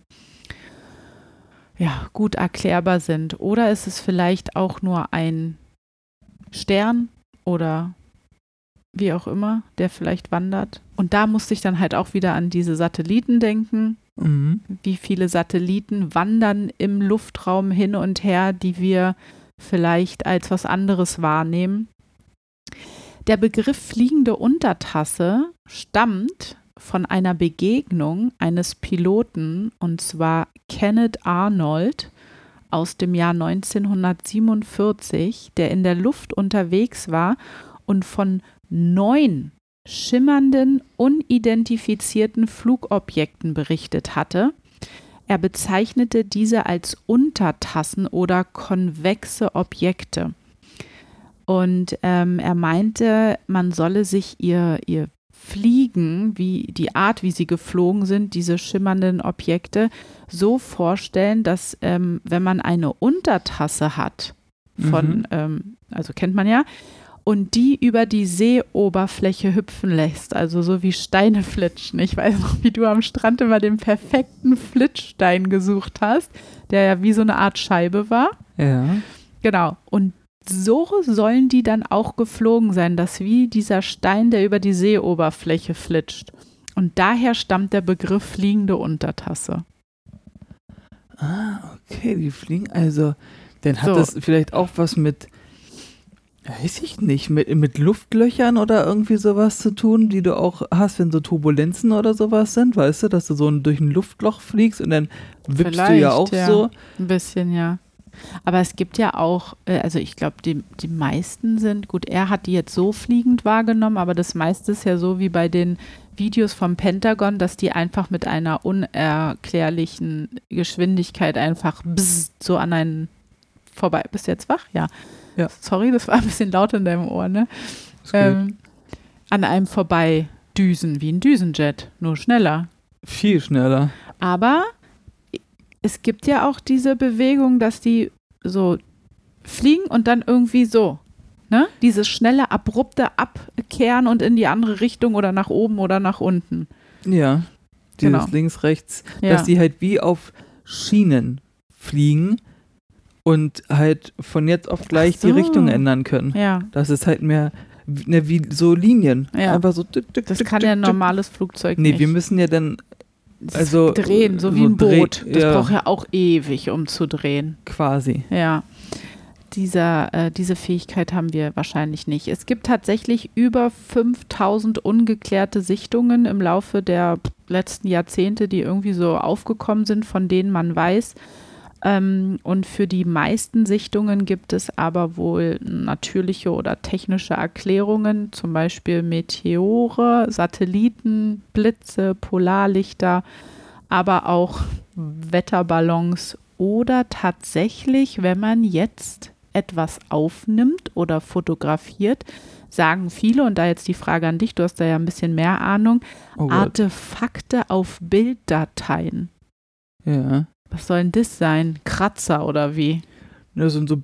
ja, gut erklärbar sind. Oder ist es vielleicht auch nur ein Stern oder wie auch immer, der vielleicht wandert? Und da musste ich dann halt auch wieder an diese Satelliten denken Mhm. wie viele Satelliten wandern im Luftraum hin und her, die wir vielleicht als was anderes wahrnehmen. Der Begriff fliegende Untertasse stammt von einer Begegnung eines Piloten, und zwar Kenneth Arnold aus dem Jahr 1947, der in der Luft unterwegs war und von neun schimmernden, unidentifizierten Flugobjekten berichtet hatte. Er bezeichnete diese als Untertassen oder konvexe Objekte. Und ähm, er meinte, man solle sich ihr, ihr Fliegen, wie die Art, wie sie geflogen sind, diese schimmernden Objekte, so vorstellen, dass ähm, wenn man eine Untertasse hat, von, Mhm. ähm, also kennt man ja, und die über die Seeoberfläche hüpfen lässt, also so wie Steine flitschen. Ich weiß noch, wie du am Strand immer den perfekten Flitschstein gesucht hast, der ja wie so eine Art Scheibe war. Ja. Genau. Und so sollen die dann auch geflogen sein, dass wie dieser Stein, der über die Seeoberfläche flitscht. Und daher stammt der Begriff fliegende Untertasse. Ah, okay, die fliegen also. Dann hat So. das vielleicht auch was mit, weiß ich nicht, mit, mit Luftlöchern oder irgendwie sowas zu tun, die du auch hast, wenn so Turbulenzen oder sowas sind, weißt du, dass du so durch ein Luftloch fliegst und dann wippst du ja Vielleicht, auch ja. so. Ein bisschen, ja. Aber es gibt ja auch, äh, also ich glaube, die, die meisten sind, gut, er hat die jetzt so fliegend wahrgenommen, aber das meiste ist ja so wie bei den Videos vom Pentagon, dass die einfach mit einer unerklärlichen Geschwindigkeit einfach bzz, so an einen vorbei. Bist du jetzt wach? Ja. Ja. Sorry, das war ein bisschen laut in deinem Ohr, ne? Ähm, an einem vorbei düsen, wie ein Düsenjet, nur schneller. Viel schneller. Aber es gibt ja auch diese Bewegung, dass die so fliegen und dann irgendwie so, ne? Dieses schnelle, abrupte Abkehren und in die andere Richtung oder nach oben oder nach unten. Ja. Dieses Genau. links, rechts, Ja. dass die halt wie auf Schienen fliegen und halt von jetzt auf gleich so. die Richtung ändern können. Ja, Das ist halt mehr wie, ne, wie so Linien. Ja. Einfach so. Tick, tick, das tick, kann ja ein normales Flugzeug Nee, nicht. wir müssen ja dann also, drehen, so wie so ein dreh- Boot. Das ja. braucht ja auch ewig, um zu drehen. quasi. Ja. Dieser, äh, diese Fähigkeit haben wir wahrscheinlich nicht. Es gibt tatsächlich über 5000 ungeklärte Sichtungen im Laufe der letzten Jahrzehnte, die irgendwie so aufgekommen sind, von denen man weiß, Ähm, und für die meisten Sichtungen gibt es aber wohl natürliche oder technische Erklärungen, zum Beispiel Meteore, Satelliten, Blitze, Polarlichter, aber auch Wetterballons oder tatsächlich, wenn man jetzt etwas aufnimmt oder fotografiert, sagen viele, und da jetzt die Frage an dich, du hast da ja ein bisschen mehr Ahnung, Oh. Artefakte auf Bilddateien. Ja. Was soll denn das sein? Kratzer oder wie? Das sind so,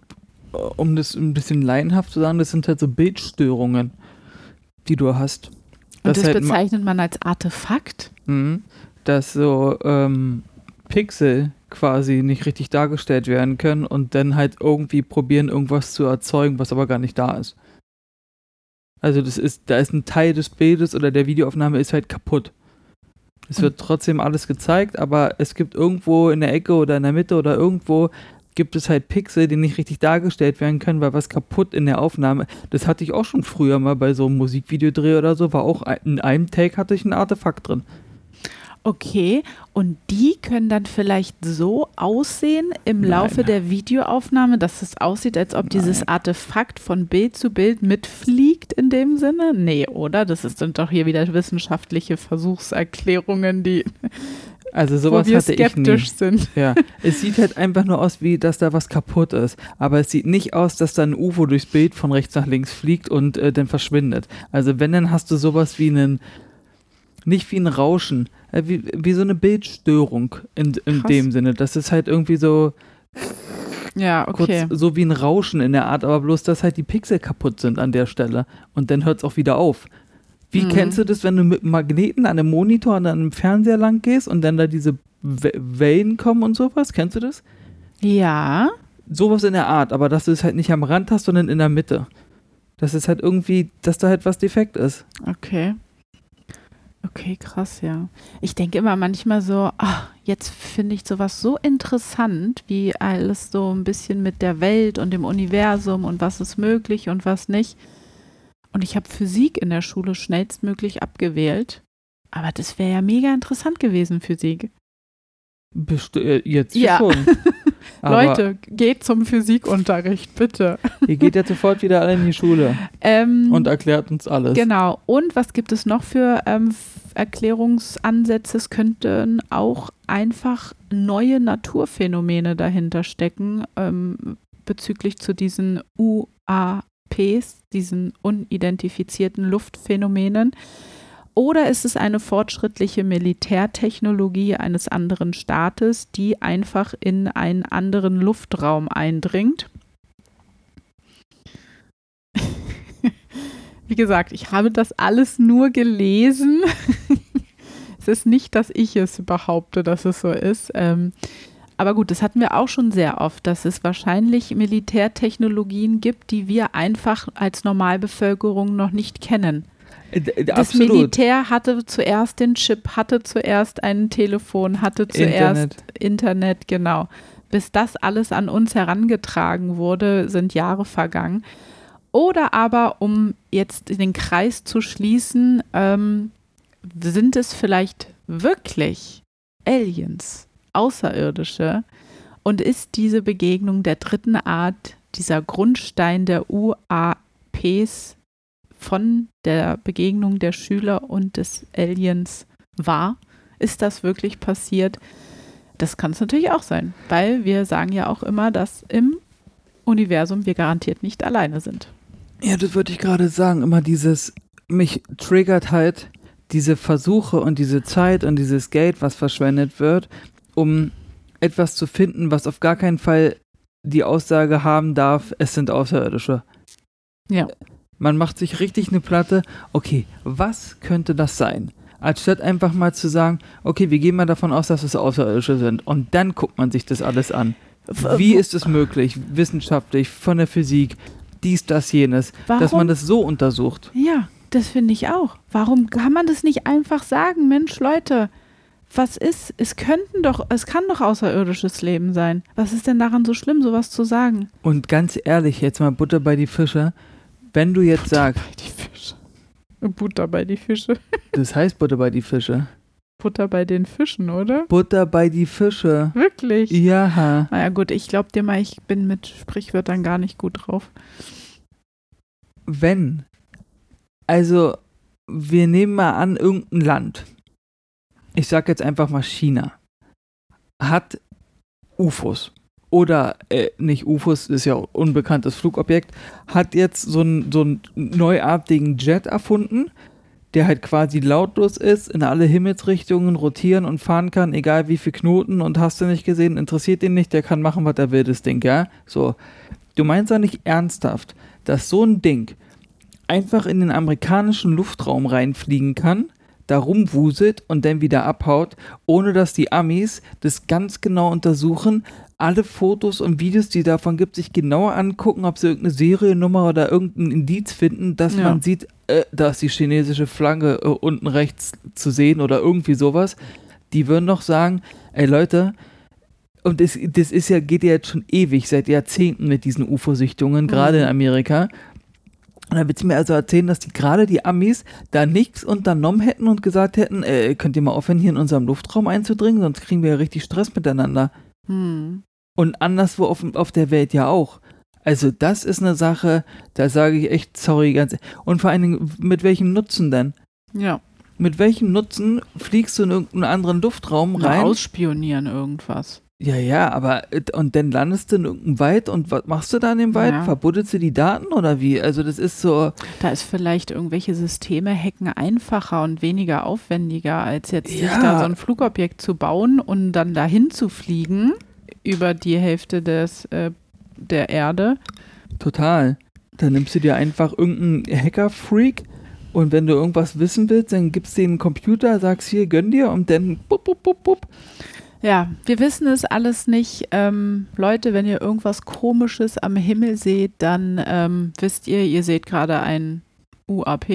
um das ein bisschen laienhaft zu sagen, das sind halt so Bildstörungen, die du hast. Und das, halt bezeichnet man als Artefakt? Mhm. dass so ähm, Pixel quasi nicht richtig dargestellt werden können und dann halt irgendwie probieren, irgendwas zu erzeugen, was aber gar nicht da ist. Also das ist, da ist ein Teil des Bildes oder der Videoaufnahme ist halt kaputt. Es wird trotzdem alles gezeigt, aber es gibt irgendwo in der Ecke oder in der Mitte oder irgendwo gibt es halt Pixel, die nicht richtig dargestellt werden können, weil was kaputt in der Aufnahme. Das hatte ich auch schon früher mal bei so einem Musikvideodreh oder so, war auch in einem Take hatte ich ein Artefakt drin. Okay, und die können dann vielleicht so aussehen im Nein. Laufe der Videoaufnahme, dass es aussieht, als ob dieses Nein. Artefakt von Bild zu Bild mitfliegt in dem Sinne? Nee, oder? Das ist- sind doch hier wieder wissenschaftliche Versuchserklärungen, die Also sowas hatte ich skeptisch sind. Ja, es sieht halt einfach nur aus, wie dass da was kaputt ist. Aber es sieht nicht aus, dass da ein UFO durchs Bild von rechts nach links fliegt und äh, dann verschwindet. Also wenn, dann hast du sowas wie einen, nicht wie ein Rauschen, äh, wie, wie so eine Bildstörung in, in Krass. dem Sinne. Das ist halt irgendwie so Ja, okay. kurz so wie ein Rauschen in der Art, aber bloß, dass halt die Pixel kaputt sind an der Stelle. Und dann hört es auch wieder auf. Wie Mhm. kennst du das, wenn du mit Magneten an einem Monitor an einem Fernseher lang gehst und dann da diese We- Wellen kommen und sowas? Kennst du das? Ja, Sowas in der Art, aber dass du es halt nicht am Rand hast, sondern in der Mitte. Das ist halt irgendwie, dass da halt was defekt ist. okay. Okay, krass, ja. Ich denke immer manchmal so, ach, jetzt finde ich sowas so interessant, wie alles so ein bisschen mit der Welt und dem Universum und was ist möglich und was nicht. Und ich habe Physik in der Schule schnellstmöglich abgewählt. Aber das wäre ja mega interessant gewesen, Physik. Best äh, jetzt Ja. schon. Leute, geht zum Physikunterricht, bitte. Ihr geht jetzt sofort wieder alle in die Schule Ähm, und erklärt uns alles. Genau. Und was gibt es noch für ähm, F- Erklärungsansätze? Es könnten auch einfach neue Naturphänomene dahinter stecken ähm, bezüglich zu diesen UAPs, diesen unidentifizierten Luftphänomenen. Oder ist es eine fortschrittliche Militärtechnologie eines anderen Staates, die einfach in einen anderen Luftraum eindringt? Wie gesagt, ich habe das alles nur gelesen. es ist nicht, dass ich es behaupte, dass es so ist. Ähm, aber gut, das hatten wir auch schon sehr oft, dass es wahrscheinlich Militärtechnologien gibt, die wir einfach als Normalbevölkerung noch nicht kennen. Äh, d- Das Absolut. Militär hatte zuerst den Chip, hatte zuerst ein Telefon, hatte zuerst Internet. Internet, genau. Bis das alles an uns herangetragen wurde, sind Jahre vergangen. Oder aber, um jetzt den Kreis zu schließen, ähm, sind es vielleicht wirklich Aliens, Außerirdische? Und ist diese Begegnung der dritten Art, dieser Grundstein der UAPs von der Begegnung der Schüler und des Aliens wahr? Ist das wirklich passiert? Das kann es natürlich auch sein, weil wir sagen ja auch immer, dass im Universum wir garantiert nicht alleine sind. Ja, das würde ich gerade sagen. Immer dieses, mich triggert halt diese Versuche und diese Zeit und dieses Geld, was verschwendet wird, um etwas zu finden, was auf gar keinen Fall die Aussage haben darf, es sind Außerirdische. Ja. Man macht sich richtig eine Platte, okay, was könnte das sein? Anstatt einfach mal zu sagen, okay, wir gehen mal davon aus, dass es Außerirdische sind. Und dann guckt man sich das alles an. Wie ist es möglich, wissenschaftlich, von der Physik, dies, das, jenes, Warum? dass man das so untersucht? Ja, das finde ich auch. Warum kann man das nicht einfach sagen? Mensch, Leute, was ist? Es könnten doch, es kann doch außerirdisches Leben sein. Was ist denn daran so schlimm, sowas zu sagen? Und ganz ehrlich, jetzt mal Butter bei die Fische. Wenn du jetzt sagst, Bei die Fische. Butter bei die Fische. das heißt Butter bei die Fische, Butter bei den Fischen, oder? Butter bei die Fische. Wirklich? Ja. Naja, gut, ich glaube dir mal, ich bin mit Sprichwörtern gar nicht gut drauf. Wenn, also wir nehmen mal an, irgendein Land, ich sag jetzt einfach mal China, hat UFOs. Oder, äh, nicht UFOs, ist ja unbekanntes Flugobjekt, hat jetzt so einen so einen neuartigen Jet erfunden, der halt quasi lautlos ist, in alle Himmelsrichtungen rotieren und fahren kann, egal wie viel Knoten und hast du nicht gesehen, interessiert ihn nicht, der kann machen, was er will, das Ding, ja? So. Du meinst ja nicht ernsthaft, dass so ein Ding einfach in den amerikanischen Luftraum reinfliegen kann, da rumwuselt und dann wieder abhaut, ohne dass die Amis das ganz genau untersuchen, alle Fotos und Videos, die davon gibt, sich genauer angucken, ob sie irgendeine Seriennummer oder irgendein Indiz finden, dass Ja. man sieht, äh, da ist die chinesische Flagge äh, unten rechts zu sehen oder irgendwie sowas. Die würden doch sagen, ey Leute, und das, das ist ja, geht ja jetzt schon ewig, seit Jahrzehnten mit diesen UFO-Sichtungen, gerade Mhm. in Amerika. Und dann willst du mir also erzählen, dass die gerade die Amis da nichts unternommen hätten und gesagt hätten, äh, könnt ihr mal aufhören, hier in unserem Luftraum einzudringen, sonst kriegen wir ja richtig Stress miteinander. Hm. Und anderswo auf, auf der Welt ja auch. Also das ist eine Sache, da sage ich echt sorry ganz. e-, Und vor allen Dingen, mit welchem Nutzen denn? Ja, Mit welchem Nutzen fliegst du in irgendeinen anderen Luftraum rein? ausspionieren irgendwas. Ja, ja, aber äh, und dann landest du in irgendeinem Wald und was machst du da in dem Wald? Ja. Verbuddelst du die Daten oder wie? Also das ist so, Da ist vielleicht irgendwelche Systeme hacken einfacher und weniger aufwendiger, als jetzt sich Ja. da so ein Flugobjekt zu bauen und dann dahin zu fliegen über die Hälfte des, äh, der Erde. total. Dann nimmst du dir einfach irgendeinen Hacker-Freak und wenn du irgendwas wissen willst, dann gibst du den Computer, sagst hier, gönn dir und dann bup, bup, bup, bup. Ja, wir wissen es alles nicht. Ähm, Leute, wenn ihr irgendwas Komisches am Himmel seht, dann ähm, wisst ihr, ihr seht gerade ein UAP.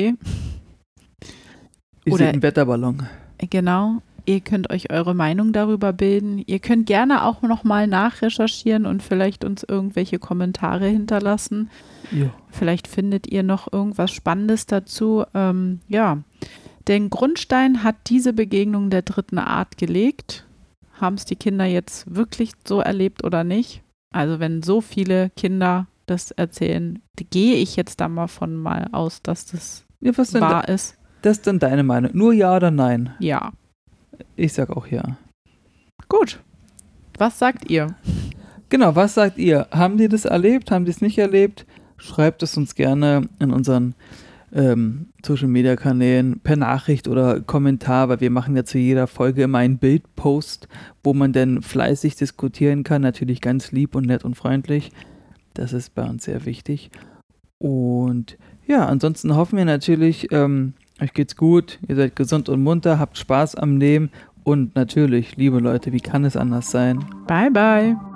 Ich Oder- sehe einen Wetterballon. Genau. Ihr könnt euch eure Meinung darüber bilden. Ihr könnt gerne auch nochmal nachrecherchieren und vielleicht uns irgendwelche Kommentare hinterlassen. Jo. Vielleicht findet ihr noch irgendwas Spannendes dazu. Ähm, ja, den Grundstein hat diese Begegnung der dritten Art gelegt. Haben es die Kinder jetzt wirklich so erlebt oder nicht? Also wenn so viele Kinder das erzählen, gehe ich jetzt da mal von mal aus, dass das Ja, was denn? wahr ist. Das ist dann deine Meinung. Nur ja oder nein? Ja, Ich sag auch ja. gut. Was sagt ihr? Genau, was sagt ihr? Haben die das erlebt? Haben die es nicht erlebt? Schreibt es uns gerne in unseren ähm, Social Media Kanälen per Nachricht oder Kommentar, weil wir machen ja zu jeder Folge immer einen Bildpost, wo man dann fleißig diskutieren kann. Natürlich ganz lieb und nett und freundlich. Das ist bei uns sehr wichtig. Und ja, ansonsten hoffen wir natürlich, ähm, euch geht's gut, ihr seid gesund und munter, habt Spaß am Leben und natürlich, liebe Leute, wie kann es anders sein? Bye, bye.